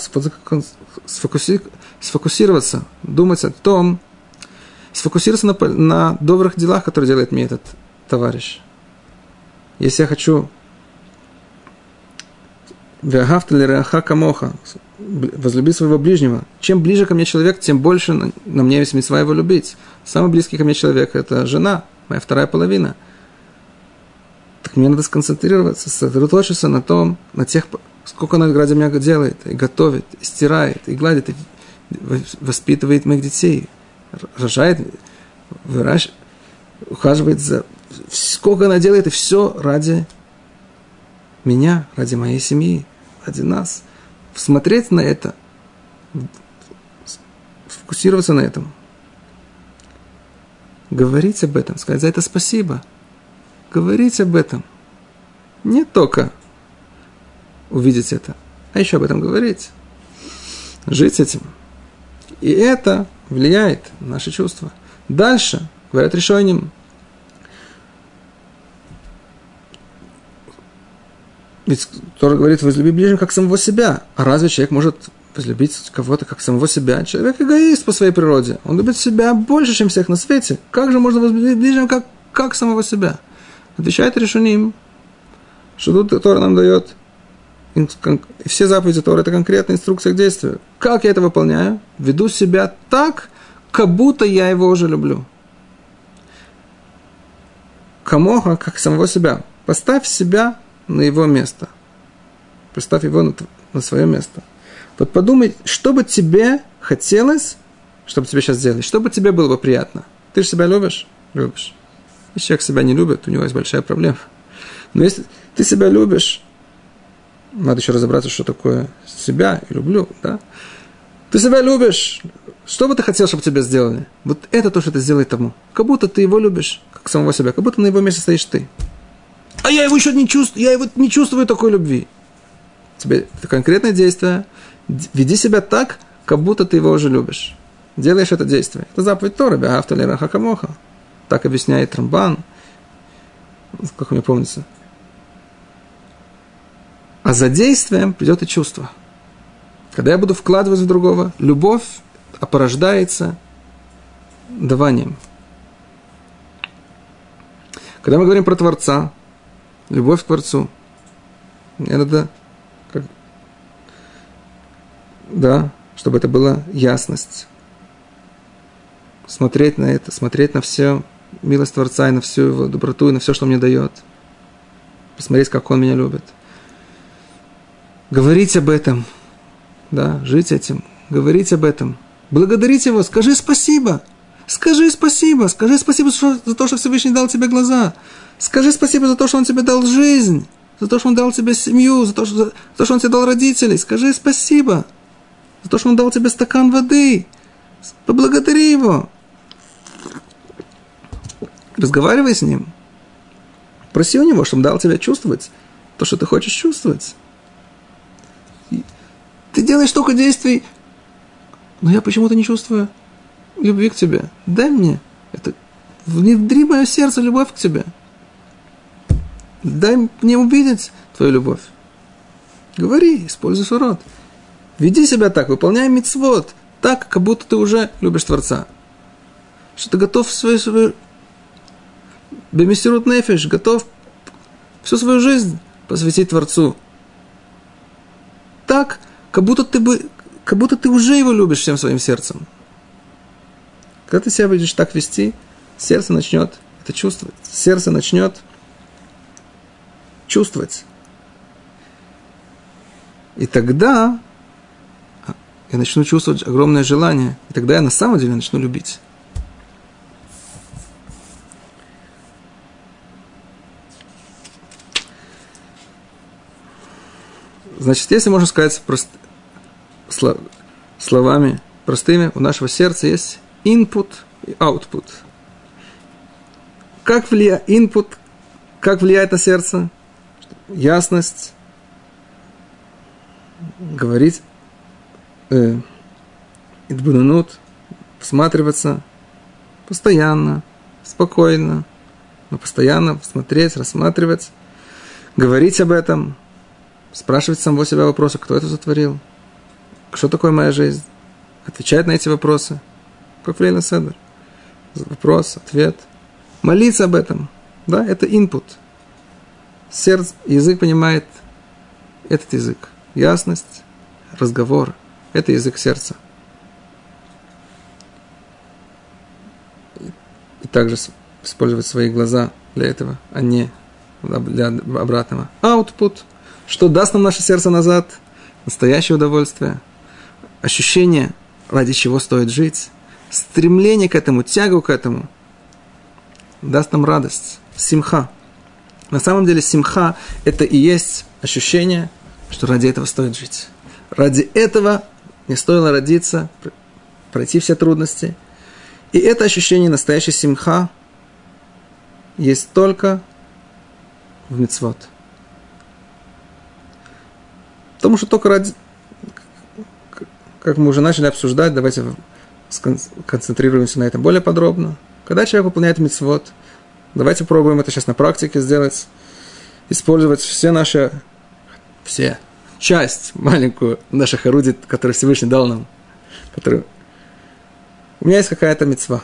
сфокусироваться, думать о том, сфокусироваться на, на добрых делах, которые делает мне этот товарищ. Если я хочу камоха. Возлюби своего ближнего. Чем ближе ко мне человек, тем больше на, на мне есть митцва его любить. Самый близкий ко мне человек – это жена, моя вторая половина. Так мне надо сконцентрироваться, сосредоточиться на том, на тех, сколько она ради меня делает, и готовит, и стирает, и гладит, и воспитывает моих детей, рожает, выращивает, ухаживает за... Сколько она делает, и все ради меня, ради моей семьи, ради нас. Смотреть на это, сфокусироваться на этом. Говорить об этом, сказать за это спасибо. Говорить об этом. Не только увидеть это, а еще об этом говорить. Жить этим. И это влияет на наши чувства. Дальше, говорят решением, Ведь Тора говорит, возлюби ближнего как самого себя. А разве человек может возлюбить кого-то как самого себя? Человек эгоист по своей природе. Он любит себя больше, чем всех на свете. Как же можно возлюбить ближнего как, как самого себя? Отвечает Решуним, что тут Тора нам дает все заповеди Тора – это конкретная инструкция к действию. Как я это выполняю? Веду себя так, как будто я его уже люблю. Камоха, как самого себя. Поставь себя на его место. Представь его на, на свое место. Вот подумай, что бы тебе хотелось, чтобы тебе сейчас сделали, что бы тебе было бы приятно. Ты же себя любишь? Любишь. Если человек себя не любит, у него есть большая проблема. Но если ты себя любишь, надо еще разобраться, что такое себя и люблю, да? Ты себя любишь. Что бы ты хотел, чтобы тебе сделали? Вот это то, что ты сделай тому. Как будто ты его любишь, как самого себя. Как будто на его месте стоишь ты. А я его еще не чувствую, я его не чувствую такой любви. Тебе это конкретное действие. Веди себя так, как будто ты его уже любишь. Делаешь это действие. Это заповедь Тора, Бегафтали Рахакамоха. Так объясняет Рамбан. Как мне помнится. А за действием придет и чувство. Когда я буду вкладывать в другого, любовь порождается даванием. Когда мы говорим про Творца, любовь к Творцу. Надо, как, да, чтобы это была ясность. Смотреть на это, смотреть на все милость Творца и на всю его доброту, и на все, что мне дает. Посмотреть, как он меня любит. Говорить об этом, да, жить этим, говорить об этом. Благодарить его, скажи спасибо. Скажи спасибо, скажи спасибо за то, что Всевышний дал тебе глаза. Скажи спасибо за то, что Он тебе дал жизнь, за то, что Он дал тебе семью, за то, что, за то, что Он тебе дал родителей. Скажи спасибо за то, что Он дал тебе стакан воды. Поблагодари Его. Разговаривай с Ним. Проси у Него, чтобы Он дал тебе чувствовать то, что ты хочешь чувствовать. Ты делаешь столько действий, но я почему-то не чувствую любви к тебе. Дай мне это. Внедри мое сердце любовь к тебе. Дай мне увидеть твою любовь. Говори, используй свой рот. Веди себя так, выполняй мицвод, так, как будто ты уже любишь Творца. Что ты готов свою, свою бемисирут нефиш, готов всю свою жизнь посвятить Творцу. Так, как будто ты бы, как будто ты уже его любишь всем своим сердцем. Когда ты себя будешь так вести, сердце начнет это чувствовать. Сердце начнет чувствовать. И тогда я начну чувствовать огромное желание. И тогда я на самом деле начну любить. Значит, если можно сказать прост... словами простыми, у нашего сердца есть input и output. Как влияет input, как влияет на сердце? Ясность, говорить, э, идбунунут, всматриваться постоянно, спокойно, но постоянно смотреть, рассматривать, говорить об этом, спрашивать самого себя вопросы, кто это затворил, что такое моя жизнь, отвечать на эти вопросы, как в Седер. Вопрос, ответ. Молиться об этом, да, это input. Сердце, язык понимает этот язык. Ясность, разговор, это язык сердца. И также использовать свои глаза для этого, а не для обратного. Output – что даст нам наше сердце назад? Настоящее удовольствие, ощущение, ради чего стоит жить, стремление к этому, тягу к этому, даст нам радость, симха. На самом деле симха – это и есть ощущение, что ради этого стоит жить. Ради этого не стоило родиться, пройти все трудности. И это ощущение настоящей симха есть только в мицвод – Потому что только ради, как мы уже начали обсуждать, давайте концентрируемся на этом более подробно. Когда человек выполняет мицвод, давайте пробуем это сейчас на практике сделать, использовать все наши, все, часть маленькую наших орудий, которые Всевышний дал нам. Которые... У меня есть какая-то мецва.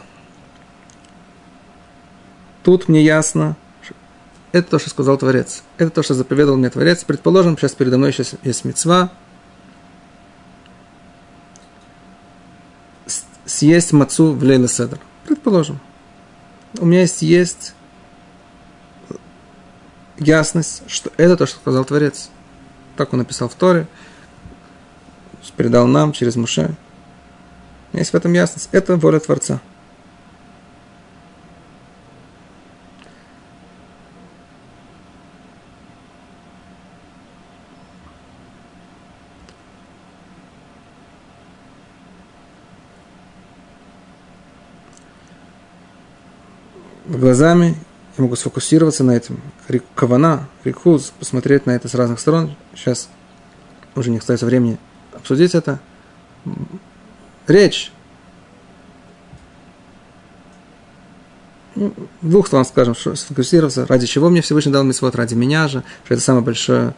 Тут мне ясно, это то, что сказал Творец. Это то, что заповедовал мне Творец. Предположим, сейчас передо мной сейчас есть мецва. Съесть мацу в Лейла Седр. Предположим. У меня есть, есть ясность, что это то, что сказал Творец. Так он написал в Торе, передал нам через Муше. Есть в этом ясность. Это воля Творца. глазами, я могу сфокусироваться на этом. Кавана, рикуз, посмотреть на это с разных сторон. Сейчас уже не остается времени обсудить это. Речь. Ну, двух словах скажем, что сфокусироваться, ради чего мне Всевышний дал мисвод, ради меня же, что это самое большое,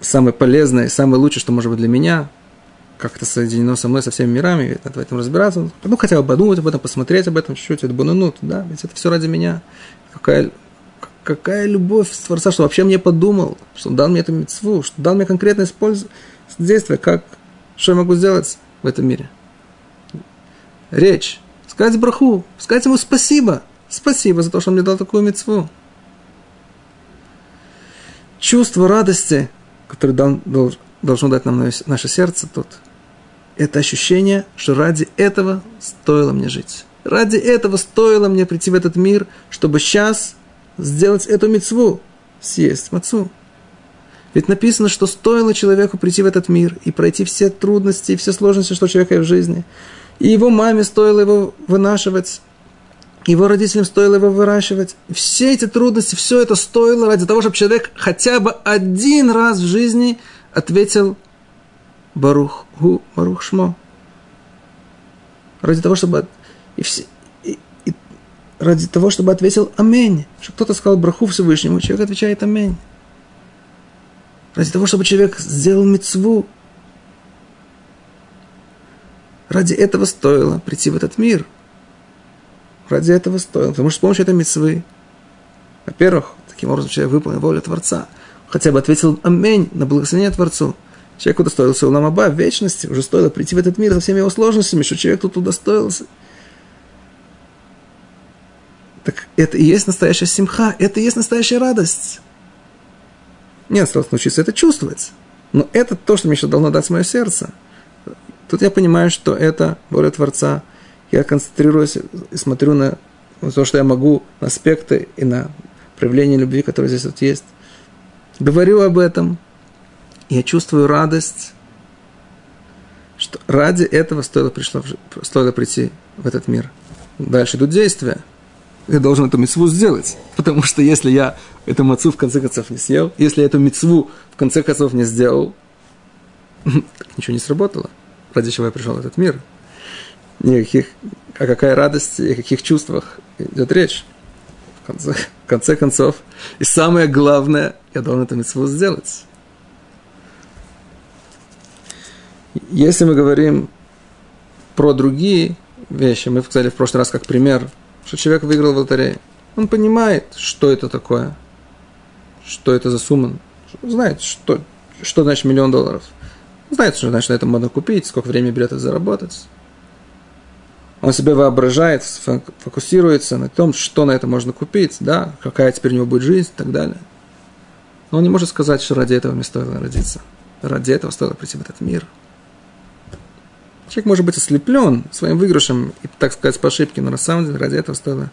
самое полезное, самое лучшее, что может быть для меня, как это соединено со мной, со всеми мирами, надо в этом разбираться. Ну, хотя бы подумать об этом, посмотреть об этом чуть-чуть, это бананут, да, ведь это все ради меня. Какая, какая любовь с Творца, что вообще мне подумал, что он дал мне эту мецву, что дал мне конкретное действие, как, что я могу сделать в этом мире. Речь. Сказать браху, сказать ему спасибо. Спасибо за то, что он мне дал такую мецву. Чувство радости, которое дал, должно дать нам наше сердце тут – это ощущение, что ради этого стоило мне жить. Ради этого стоило мне прийти в этот мир, чтобы сейчас сделать эту мецву, съесть мацу. Ведь написано, что стоило человеку прийти в этот мир и пройти все трудности и все сложности, что у человека в жизни. И его маме стоило его вынашивать, его родителям стоило его выращивать. Все эти трудности, все это стоило ради того, чтобы человек хотя бы один раз в жизни ответил Барух Гу Барух Шмо. Ради того, чтобы и все, и, и, ради того, чтобы ответил Амень. Что кто-то сказал Браху Всевышнему, человек отвечает Амень. Ради того, чтобы человек сделал мецву. Ради этого стоило прийти в этот мир – Ради этого стоило. Потому что с помощью этой мецвы, во-первых, таким образом человек выполнил волю Творца. Хотя бы ответил амень на благословение Творцу. Человек удостоился Уламаба в вечности, уже стоило прийти в этот мир со всеми его сложностями, что человек тут удостоился. Так это и есть настоящая симха, это и есть настоящая радость. Мне осталось научиться это чувствовать. Но это то, что мне еще должно дать мое сердце. Тут я понимаю, что это воля Творца – я концентрируюсь и смотрю на то, что я могу, на аспекты и на проявление любви, которое здесь вот есть. Говорю об этом, я чувствую радость, что ради этого стоило, пришло, стоило прийти в этот мир. Дальше идут действия. Я должен эту мецву сделать. Потому что если я эту мацу в конце концов не съел, если я эту мецву в конце концов не сделал, ничего не сработало. Ради чего я пришел в этот мир никаких, о какая радости и о каких чувствах идет речь. В конце, в конце концов. И самое главное, я должен это митцву сделать. Если мы говорим про другие вещи, мы сказали в прошлый раз как пример, что человек выиграл в лотерее. Он понимает, что это такое, что это за сумма, знает, что, что значит миллион долларов. Знает, что значит на этом можно купить, сколько времени берет это заработать он себе воображает, фокусируется на том, что на это можно купить, да, какая теперь у него будет жизнь и так далее. Но он не может сказать, что ради этого мне стоило родиться. Ради этого стоило прийти в этот мир. Человек может быть ослеплен своим выигрышем и, так сказать, по ошибке, но на самом деле ради этого стоило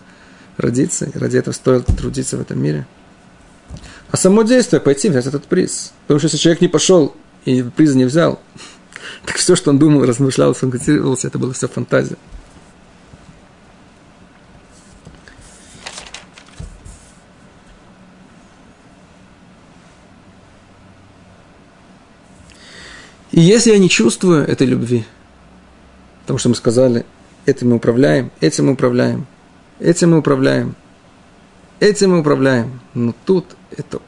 родиться, и ради этого стоило трудиться в этом мире. А само действие пойти взять этот приз. Потому что если человек не пошел и приз не взял, так все, что он думал, размышлял, фантазировался, это было все фантазия. И если я не чувствую этой любви, потому что мы сказали, этим мы управляем, этим мы управляем, этим мы управляем, этим мы управляем, но тут это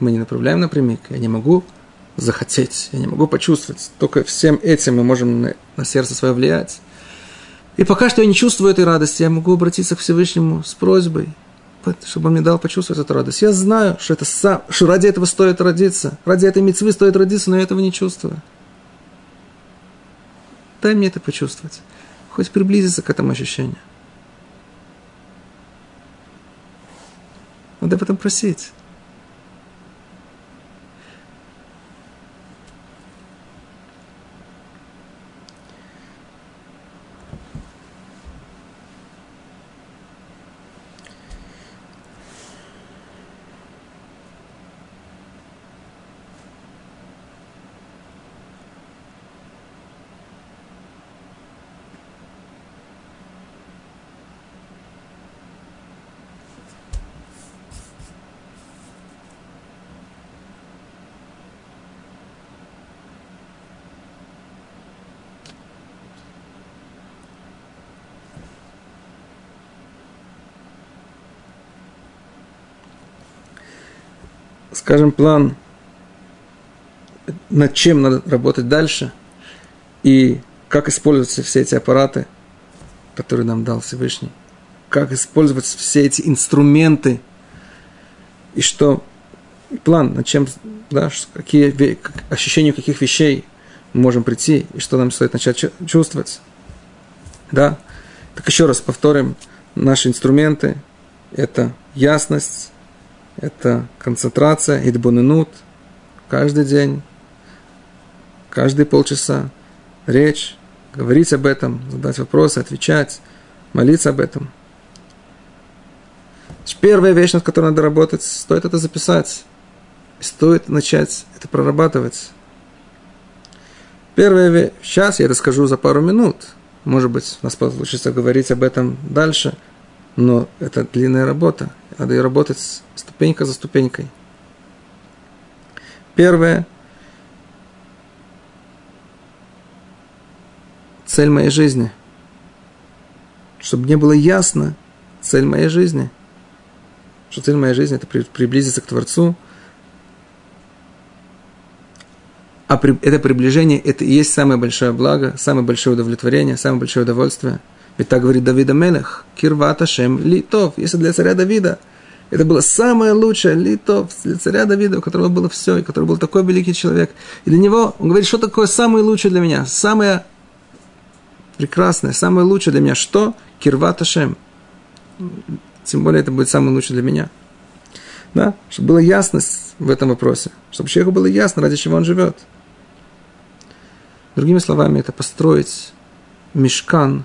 мы не направляем напрямик, я не могу захотеть, я не могу почувствовать. Только всем этим мы можем на, на сердце свое влиять. И пока что я не чувствую этой радости, я могу обратиться к Всевышнему с просьбой, чтобы он мне дал почувствовать эту радость. Я знаю, что, это сам, что ради этого стоит родиться, ради этой мецвы стоит родиться, но я этого не чувствую. Дай мне это почувствовать. Хоть приблизиться к этому ощущению. Надо об этом просить. Скажем, план, над чем надо работать дальше, и как использовать все эти аппараты, которые нам дал Всевышний, как использовать все эти инструменты, и что план, над чем, да, какие ощущения каких вещей мы можем прийти, и что нам стоит начать чувствовать. Да? Так еще раз повторим, наши инструменты – это ясность, это концентрация, идбуненут, каждый день, каждые полчаса, речь, говорить об этом, задать вопросы, отвечать, молиться об этом. Первая вещь, над которой надо работать, стоит это записать. И стоит начать это прорабатывать. Первая вещь, сейчас я это скажу за пару минут. Может быть, у нас получится говорить об этом дальше, но это длинная работа. Надо ее работать ступенька за ступенькой. Первое. Цель моей жизни. Чтобы мне было ясно цель моей жизни. Что цель моей жизни – это приблизиться к Творцу. А при, это приближение – это и есть самое большое благо, самое большое удовлетворение, самое большое удовольствие. Ведь так говорит Давида Мелех, Кирвата Шем Литов. Если для царя Давида – это было самое лучшее лито для царя Давида, у которого было все, и который был такой великий человек. И для него, он говорит, что такое самое лучшее для меня? Самое прекрасное, самое лучшее для меня. Что? Кирват Ашем. Тем более это будет самое лучшее для меня. Да? Чтобы была ясность в этом вопросе. Чтобы человеку было ясно, ради чего он живет. Другими словами, это построить мешкан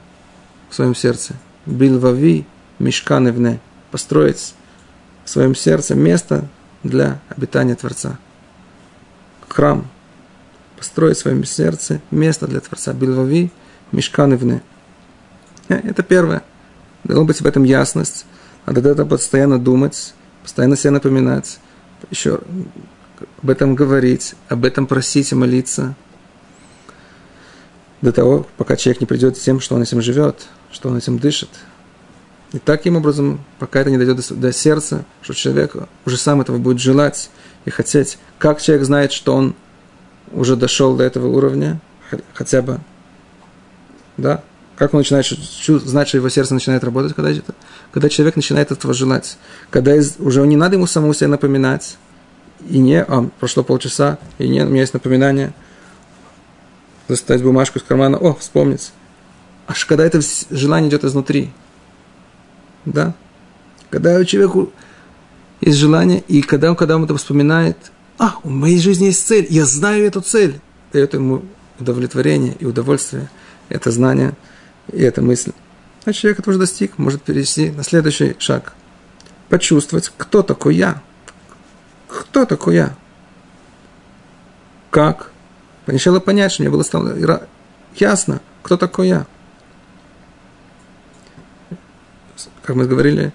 в своем сердце. Билвави мешкан ивне. Построить в своем сердце место для обитания Творца. Храм. Построить в своем сердце место для Творца. Бильвави, Мешкан э, Это первое. Должна быть в этом ясность. Надо это постоянно думать, постоянно себе напоминать, еще об этом говорить, об этом просить и молиться. До того, пока человек не придет к тем, что он этим живет, что он этим дышит – и таким образом, пока это не дойдет до, сердца, что человек уже сам этого будет желать и хотеть. Как человек знает, что он уже дошел до этого уровня, хотя бы, да? Как он начинает знать, что его сердце начинает работать, когда, это, когда человек начинает этого желать. Когда из, уже не надо ему самому себе напоминать, и не, а, прошло полчаса, и не, у меня есть напоминание, достать бумажку из кармана, о, вспомнить. Аж когда это желание идет изнутри, да? Когда у человека есть желание, и когда когда он это вспоминает, а, у моей жизни есть цель, я знаю эту цель, дает ему удовлетворение и удовольствие, это знание и эта мысль. А человек это уже достиг, может перейти на следующий шаг. Почувствовать, кто такой я. Кто такой я? Как? Сначала понять, что мне было стало ясно, кто такой я. Как мы говорили,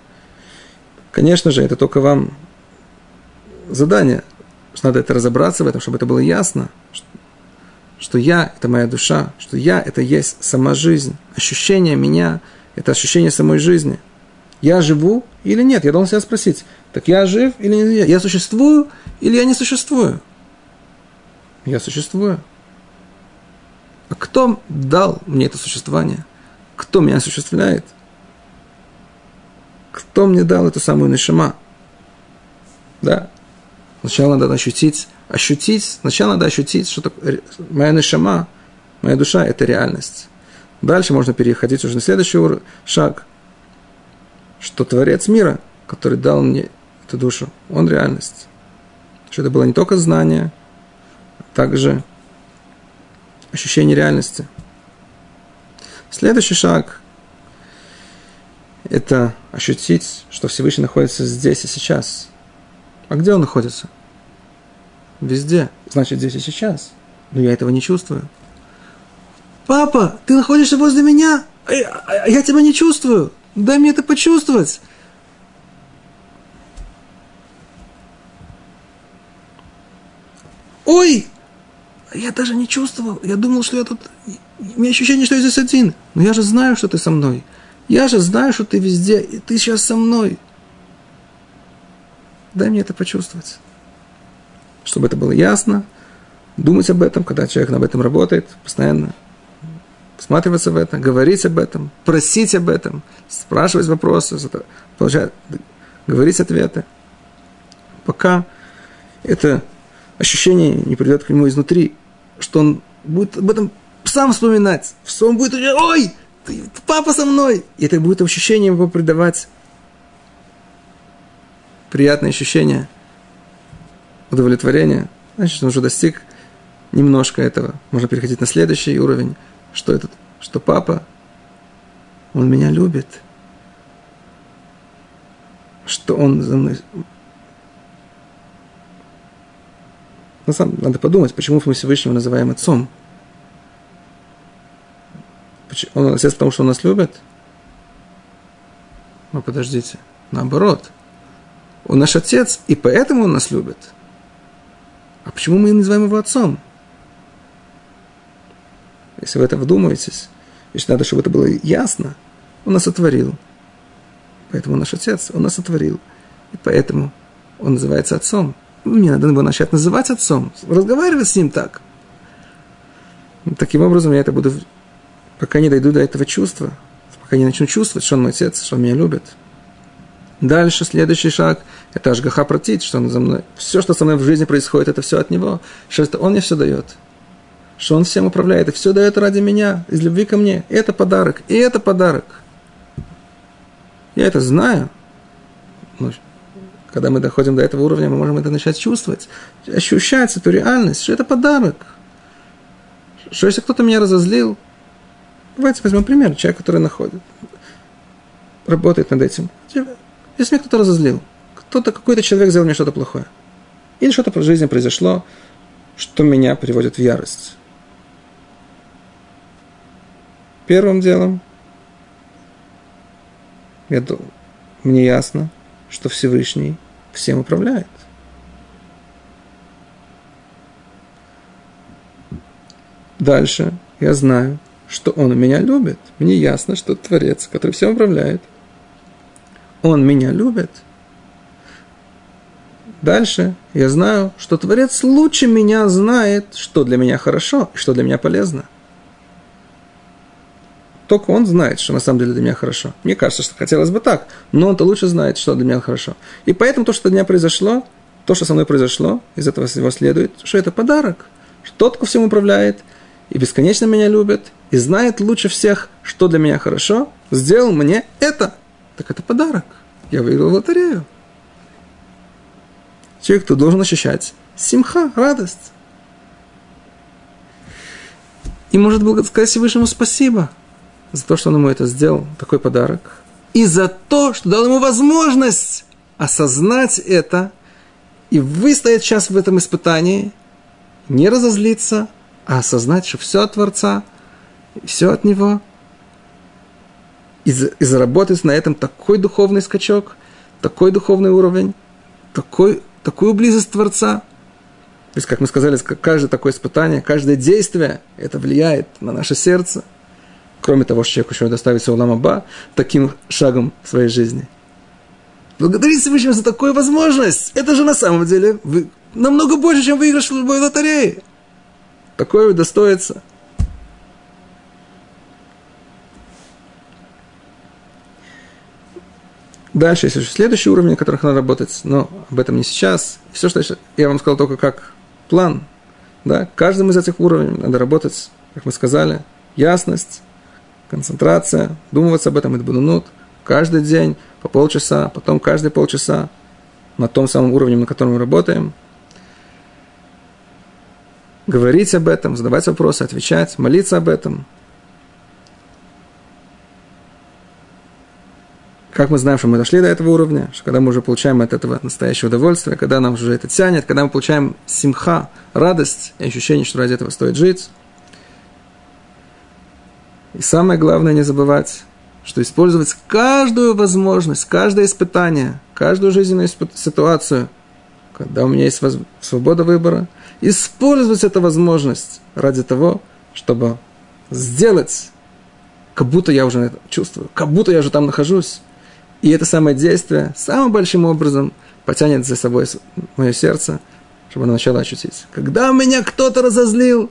конечно же, это только вам задание, что надо это разобраться в этом, чтобы это было ясно, что, что я – это моя душа, что я – это есть сама жизнь, ощущение меня – это ощущение самой жизни. Я живу или нет? Я должен себя спросить, так я жив или нет? Я существую или я не существую? Я существую. А кто дал мне это существование? Кто меня осуществляет – кто мне дал эту самую нишама? Да. Сначала надо ощутить, ощутить, сначала надо ощутить, что такое, моя нишама, моя душа – это реальность. Дальше можно переходить уже на следующий шаг, что Творец мира, который дал мне эту душу, он реальность. Что это было не только знание, а также ощущение реальности. Следующий шаг – это ощутить, что Всевышний находится здесь и сейчас. А где он находится? Везде. Значит, здесь и сейчас. Но я этого не чувствую. Папа, ты находишься возле меня, а я, а я тебя не чувствую. Дай мне это почувствовать. Ой, я даже не чувствовал. Я думал, что я тут... У меня ощущение, что я здесь один. Но я же знаю, что ты со мной. Я же знаю, что ты везде, и ты сейчас со мной. Дай мне это почувствовать. Чтобы это было ясно, думать об этом, когда человек об этом работает, постоянно всматриваться в это, говорить об этом, просить об этом, спрашивать вопросы, получать, говорить ответы. Пока это ощущение не придет к нему изнутри, что он будет об этом сам вспоминать. Он будет, ой, папа со мной. И это будет ощущение его придавать приятное ощущение удовлетворения. Значит, он уже достиг немножко этого. Можно переходить на следующий уровень, что этот, что папа Он меня любит. Что Он за мной... На самом надо подумать, почему мы Всевышнего называем Отцом. Он отец, потому что он нас любит? Ну, подождите. Наоборот. Он наш отец, и поэтому он нас любит. А почему мы называем его отцом? Если вы это вдумаетесь, значит, надо, чтобы это было ясно. Он нас сотворил. Поэтому наш отец, он нас сотворил. И поэтому он называется отцом. Мне надо его начать называть отцом, разговаривать с ним так. Таким образом, я это буду, пока не дойду до этого чувства, пока не начну чувствовать, что он мой отец, что он меня любит. Дальше следующий шаг – это ажгаха протит, что он за мной. Все, что со мной в жизни происходит, это все от него. Что это он мне все дает что Он всем управляет, и все дает ради меня, из любви ко мне. Это подарок, и это подарок. Я это знаю. Но когда мы доходим до этого уровня, мы можем это начать чувствовать, ощущать эту реальность, что это подарок. Что если кто-то меня разозлил, давайте возьмем пример, человек, который находит, работает над этим. Если меня кто-то разозлил, кто-то, какой-то человек сделал мне что-то плохое, или что-то в жизни произошло, что меня приводит в ярость. Первым делом, я, мне ясно, что Всевышний всем управляет. Дальше я знаю, что Он меня любит. Мне ясно, что Творец, который всем управляет, Он меня любит. Дальше я знаю, что Творец лучше меня знает, что для меня хорошо и что для меня полезно – только он знает, что на самом деле для меня хорошо. Мне кажется, что хотелось бы так, но он-то лучше знает, что для меня хорошо. И поэтому то, что для меня произошло, то, что со мной произошло, из этого всего следует, что это подарок. Что тот, кто всем управляет, и бесконечно меня любит, и знает лучше всех, что для меня хорошо, сделал мне это. Так это подарок. Я выиграл лотерею. Человек, кто должен ощущать симха, радость. И может сказать Всевышнему спасибо – за то, что он ему это сделал, такой подарок, и за то, что дал ему возможность осознать это и выстоять сейчас в этом испытании, не разозлиться, а осознать, что все от Творца, все от Него, и, и заработать на этом такой духовный скачок, такой духовный уровень, такой, такую близость Творца. То есть, как мы сказали, каждое такое испытание, каждое действие, это влияет на наше сердце – кроме того, что человек еще доставится Улам Аба таким шагом в своей жизни. Благодарить Всевышнего за такую возможность. Это же на самом деле вы, намного больше, чем выигрыш в любой лотерее. Такое достоится. Дальше есть еще следующий уровень, на которых надо работать, но об этом не сейчас. Все, что я вам сказал только как план. Да? Каждым из этих уровней надо работать, как мы сказали, ясность, концентрация, думать об этом, идбунунут, каждый день по полчаса, потом каждые полчаса на том самом уровне, на котором мы работаем. Говорить об этом, задавать вопросы, отвечать, молиться об этом. Как мы знаем, что мы дошли до этого уровня, что когда мы уже получаем от этого настоящее удовольствие, когда нам уже это тянет, когда мы получаем симха, радость и ощущение, что ради этого стоит жить, и самое главное не забывать, что использовать каждую возможность, каждое испытание, каждую жизненную ситуацию, когда у меня есть свобода выбора, использовать эту возможность ради того, чтобы сделать, как будто я уже это чувствую, как будто я уже там нахожусь. И это самое действие самым большим образом потянет за собой мое сердце, чтобы оно начало ощутить. Когда меня кто-то разозлил,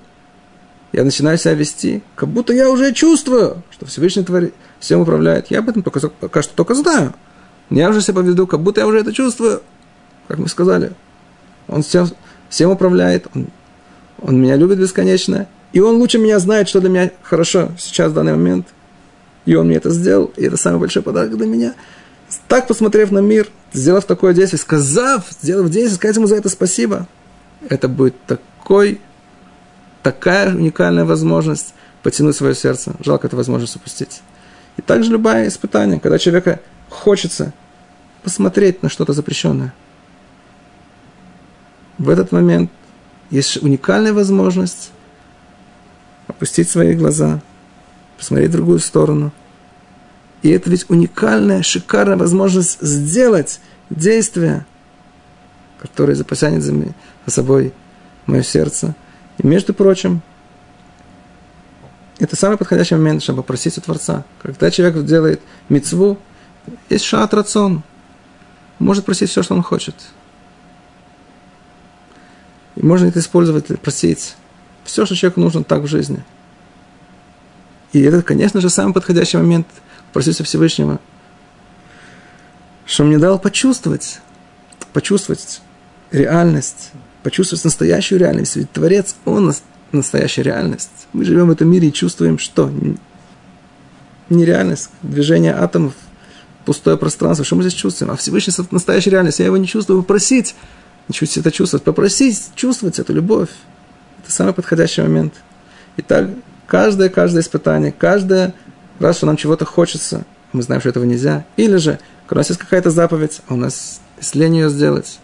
я начинаю себя вести, как будто я уже чувствую, что Всевышний творит, всем управляет. Я об этом пока, пока что только знаю. Я уже себя поведу, как будто я уже это чувствую, как мы сказали. Он всем, всем управляет, он, он меня любит бесконечно, и он лучше меня знает, что для меня хорошо сейчас, в данный момент. И он мне это сделал, и это самый большой подарок для меня. Так посмотрев на мир, сделав такое действие, сказав, сделав действие, сказать ему за это спасибо, это будет такой такая уникальная возможность потянуть свое сердце. Жалко эту возможность упустить. И также любое испытание, когда человека хочется посмотреть на что-то запрещенное. В этот момент есть уникальная возможность опустить свои глаза, посмотреть в другую сторону. И это ведь уникальная, шикарная возможность сделать действие, которое запасянет за собой мое сердце. И, между прочим, это самый подходящий момент, чтобы попросить у Творца. Когда человек делает мецву, есть шат рацион, может просить все, что он хочет. И можно это использовать, просить все, что человеку нужно так в жизни. И это, конечно же, самый подходящий момент просить у Всевышнего, что мне дал почувствовать, почувствовать реальность, почувствовать настоящую реальность. Ведь Творец, Он настоящая реальность. Мы живем в этом мире и чувствуем, что нереальность, движение атомов, пустое пространство, что мы здесь чувствуем? А Всевышний – настоящая реальность, я его не чувствую, попросить, чуть это чувствовать, попросить, чувствовать эту любовь. Это самый подходящий момент. И так каждое, каждое испытание, каждое раз, что нам чего-то хочется, мы знаем, что этого нельзя. Или же, когда у нас есть какая-то заповедь, а у нас есть лень ее сделать.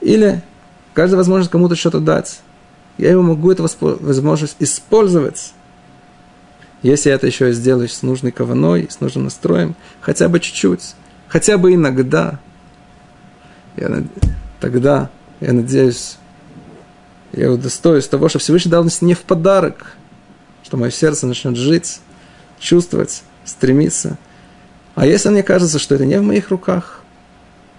Или каждая возможность кому-то что-то дать я его могу эту возможность использовать. Если я это еще сделаю с нужной кованой, с нужным настроем, хотя бы чуть-чуть, хотя бы иногда, я, тогда, я надеюсь, я удостоюсь того, что Всевышний дал не в подарок, что мое сердце начнет жить, чувствовать, стремиться. А если мне кажется, что это не в моих руках,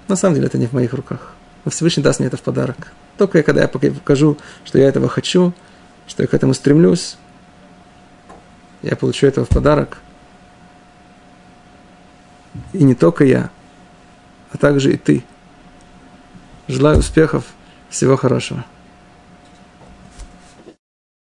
на самом деле это не в моих руках. Но Всевышний даст мне это в подарок. Только когда я покажу, что я этого хочу, что я к этому стремлюсь, я получу этого в подарок. И не только я, а также и ты. Желаю успехов, всего хорошего.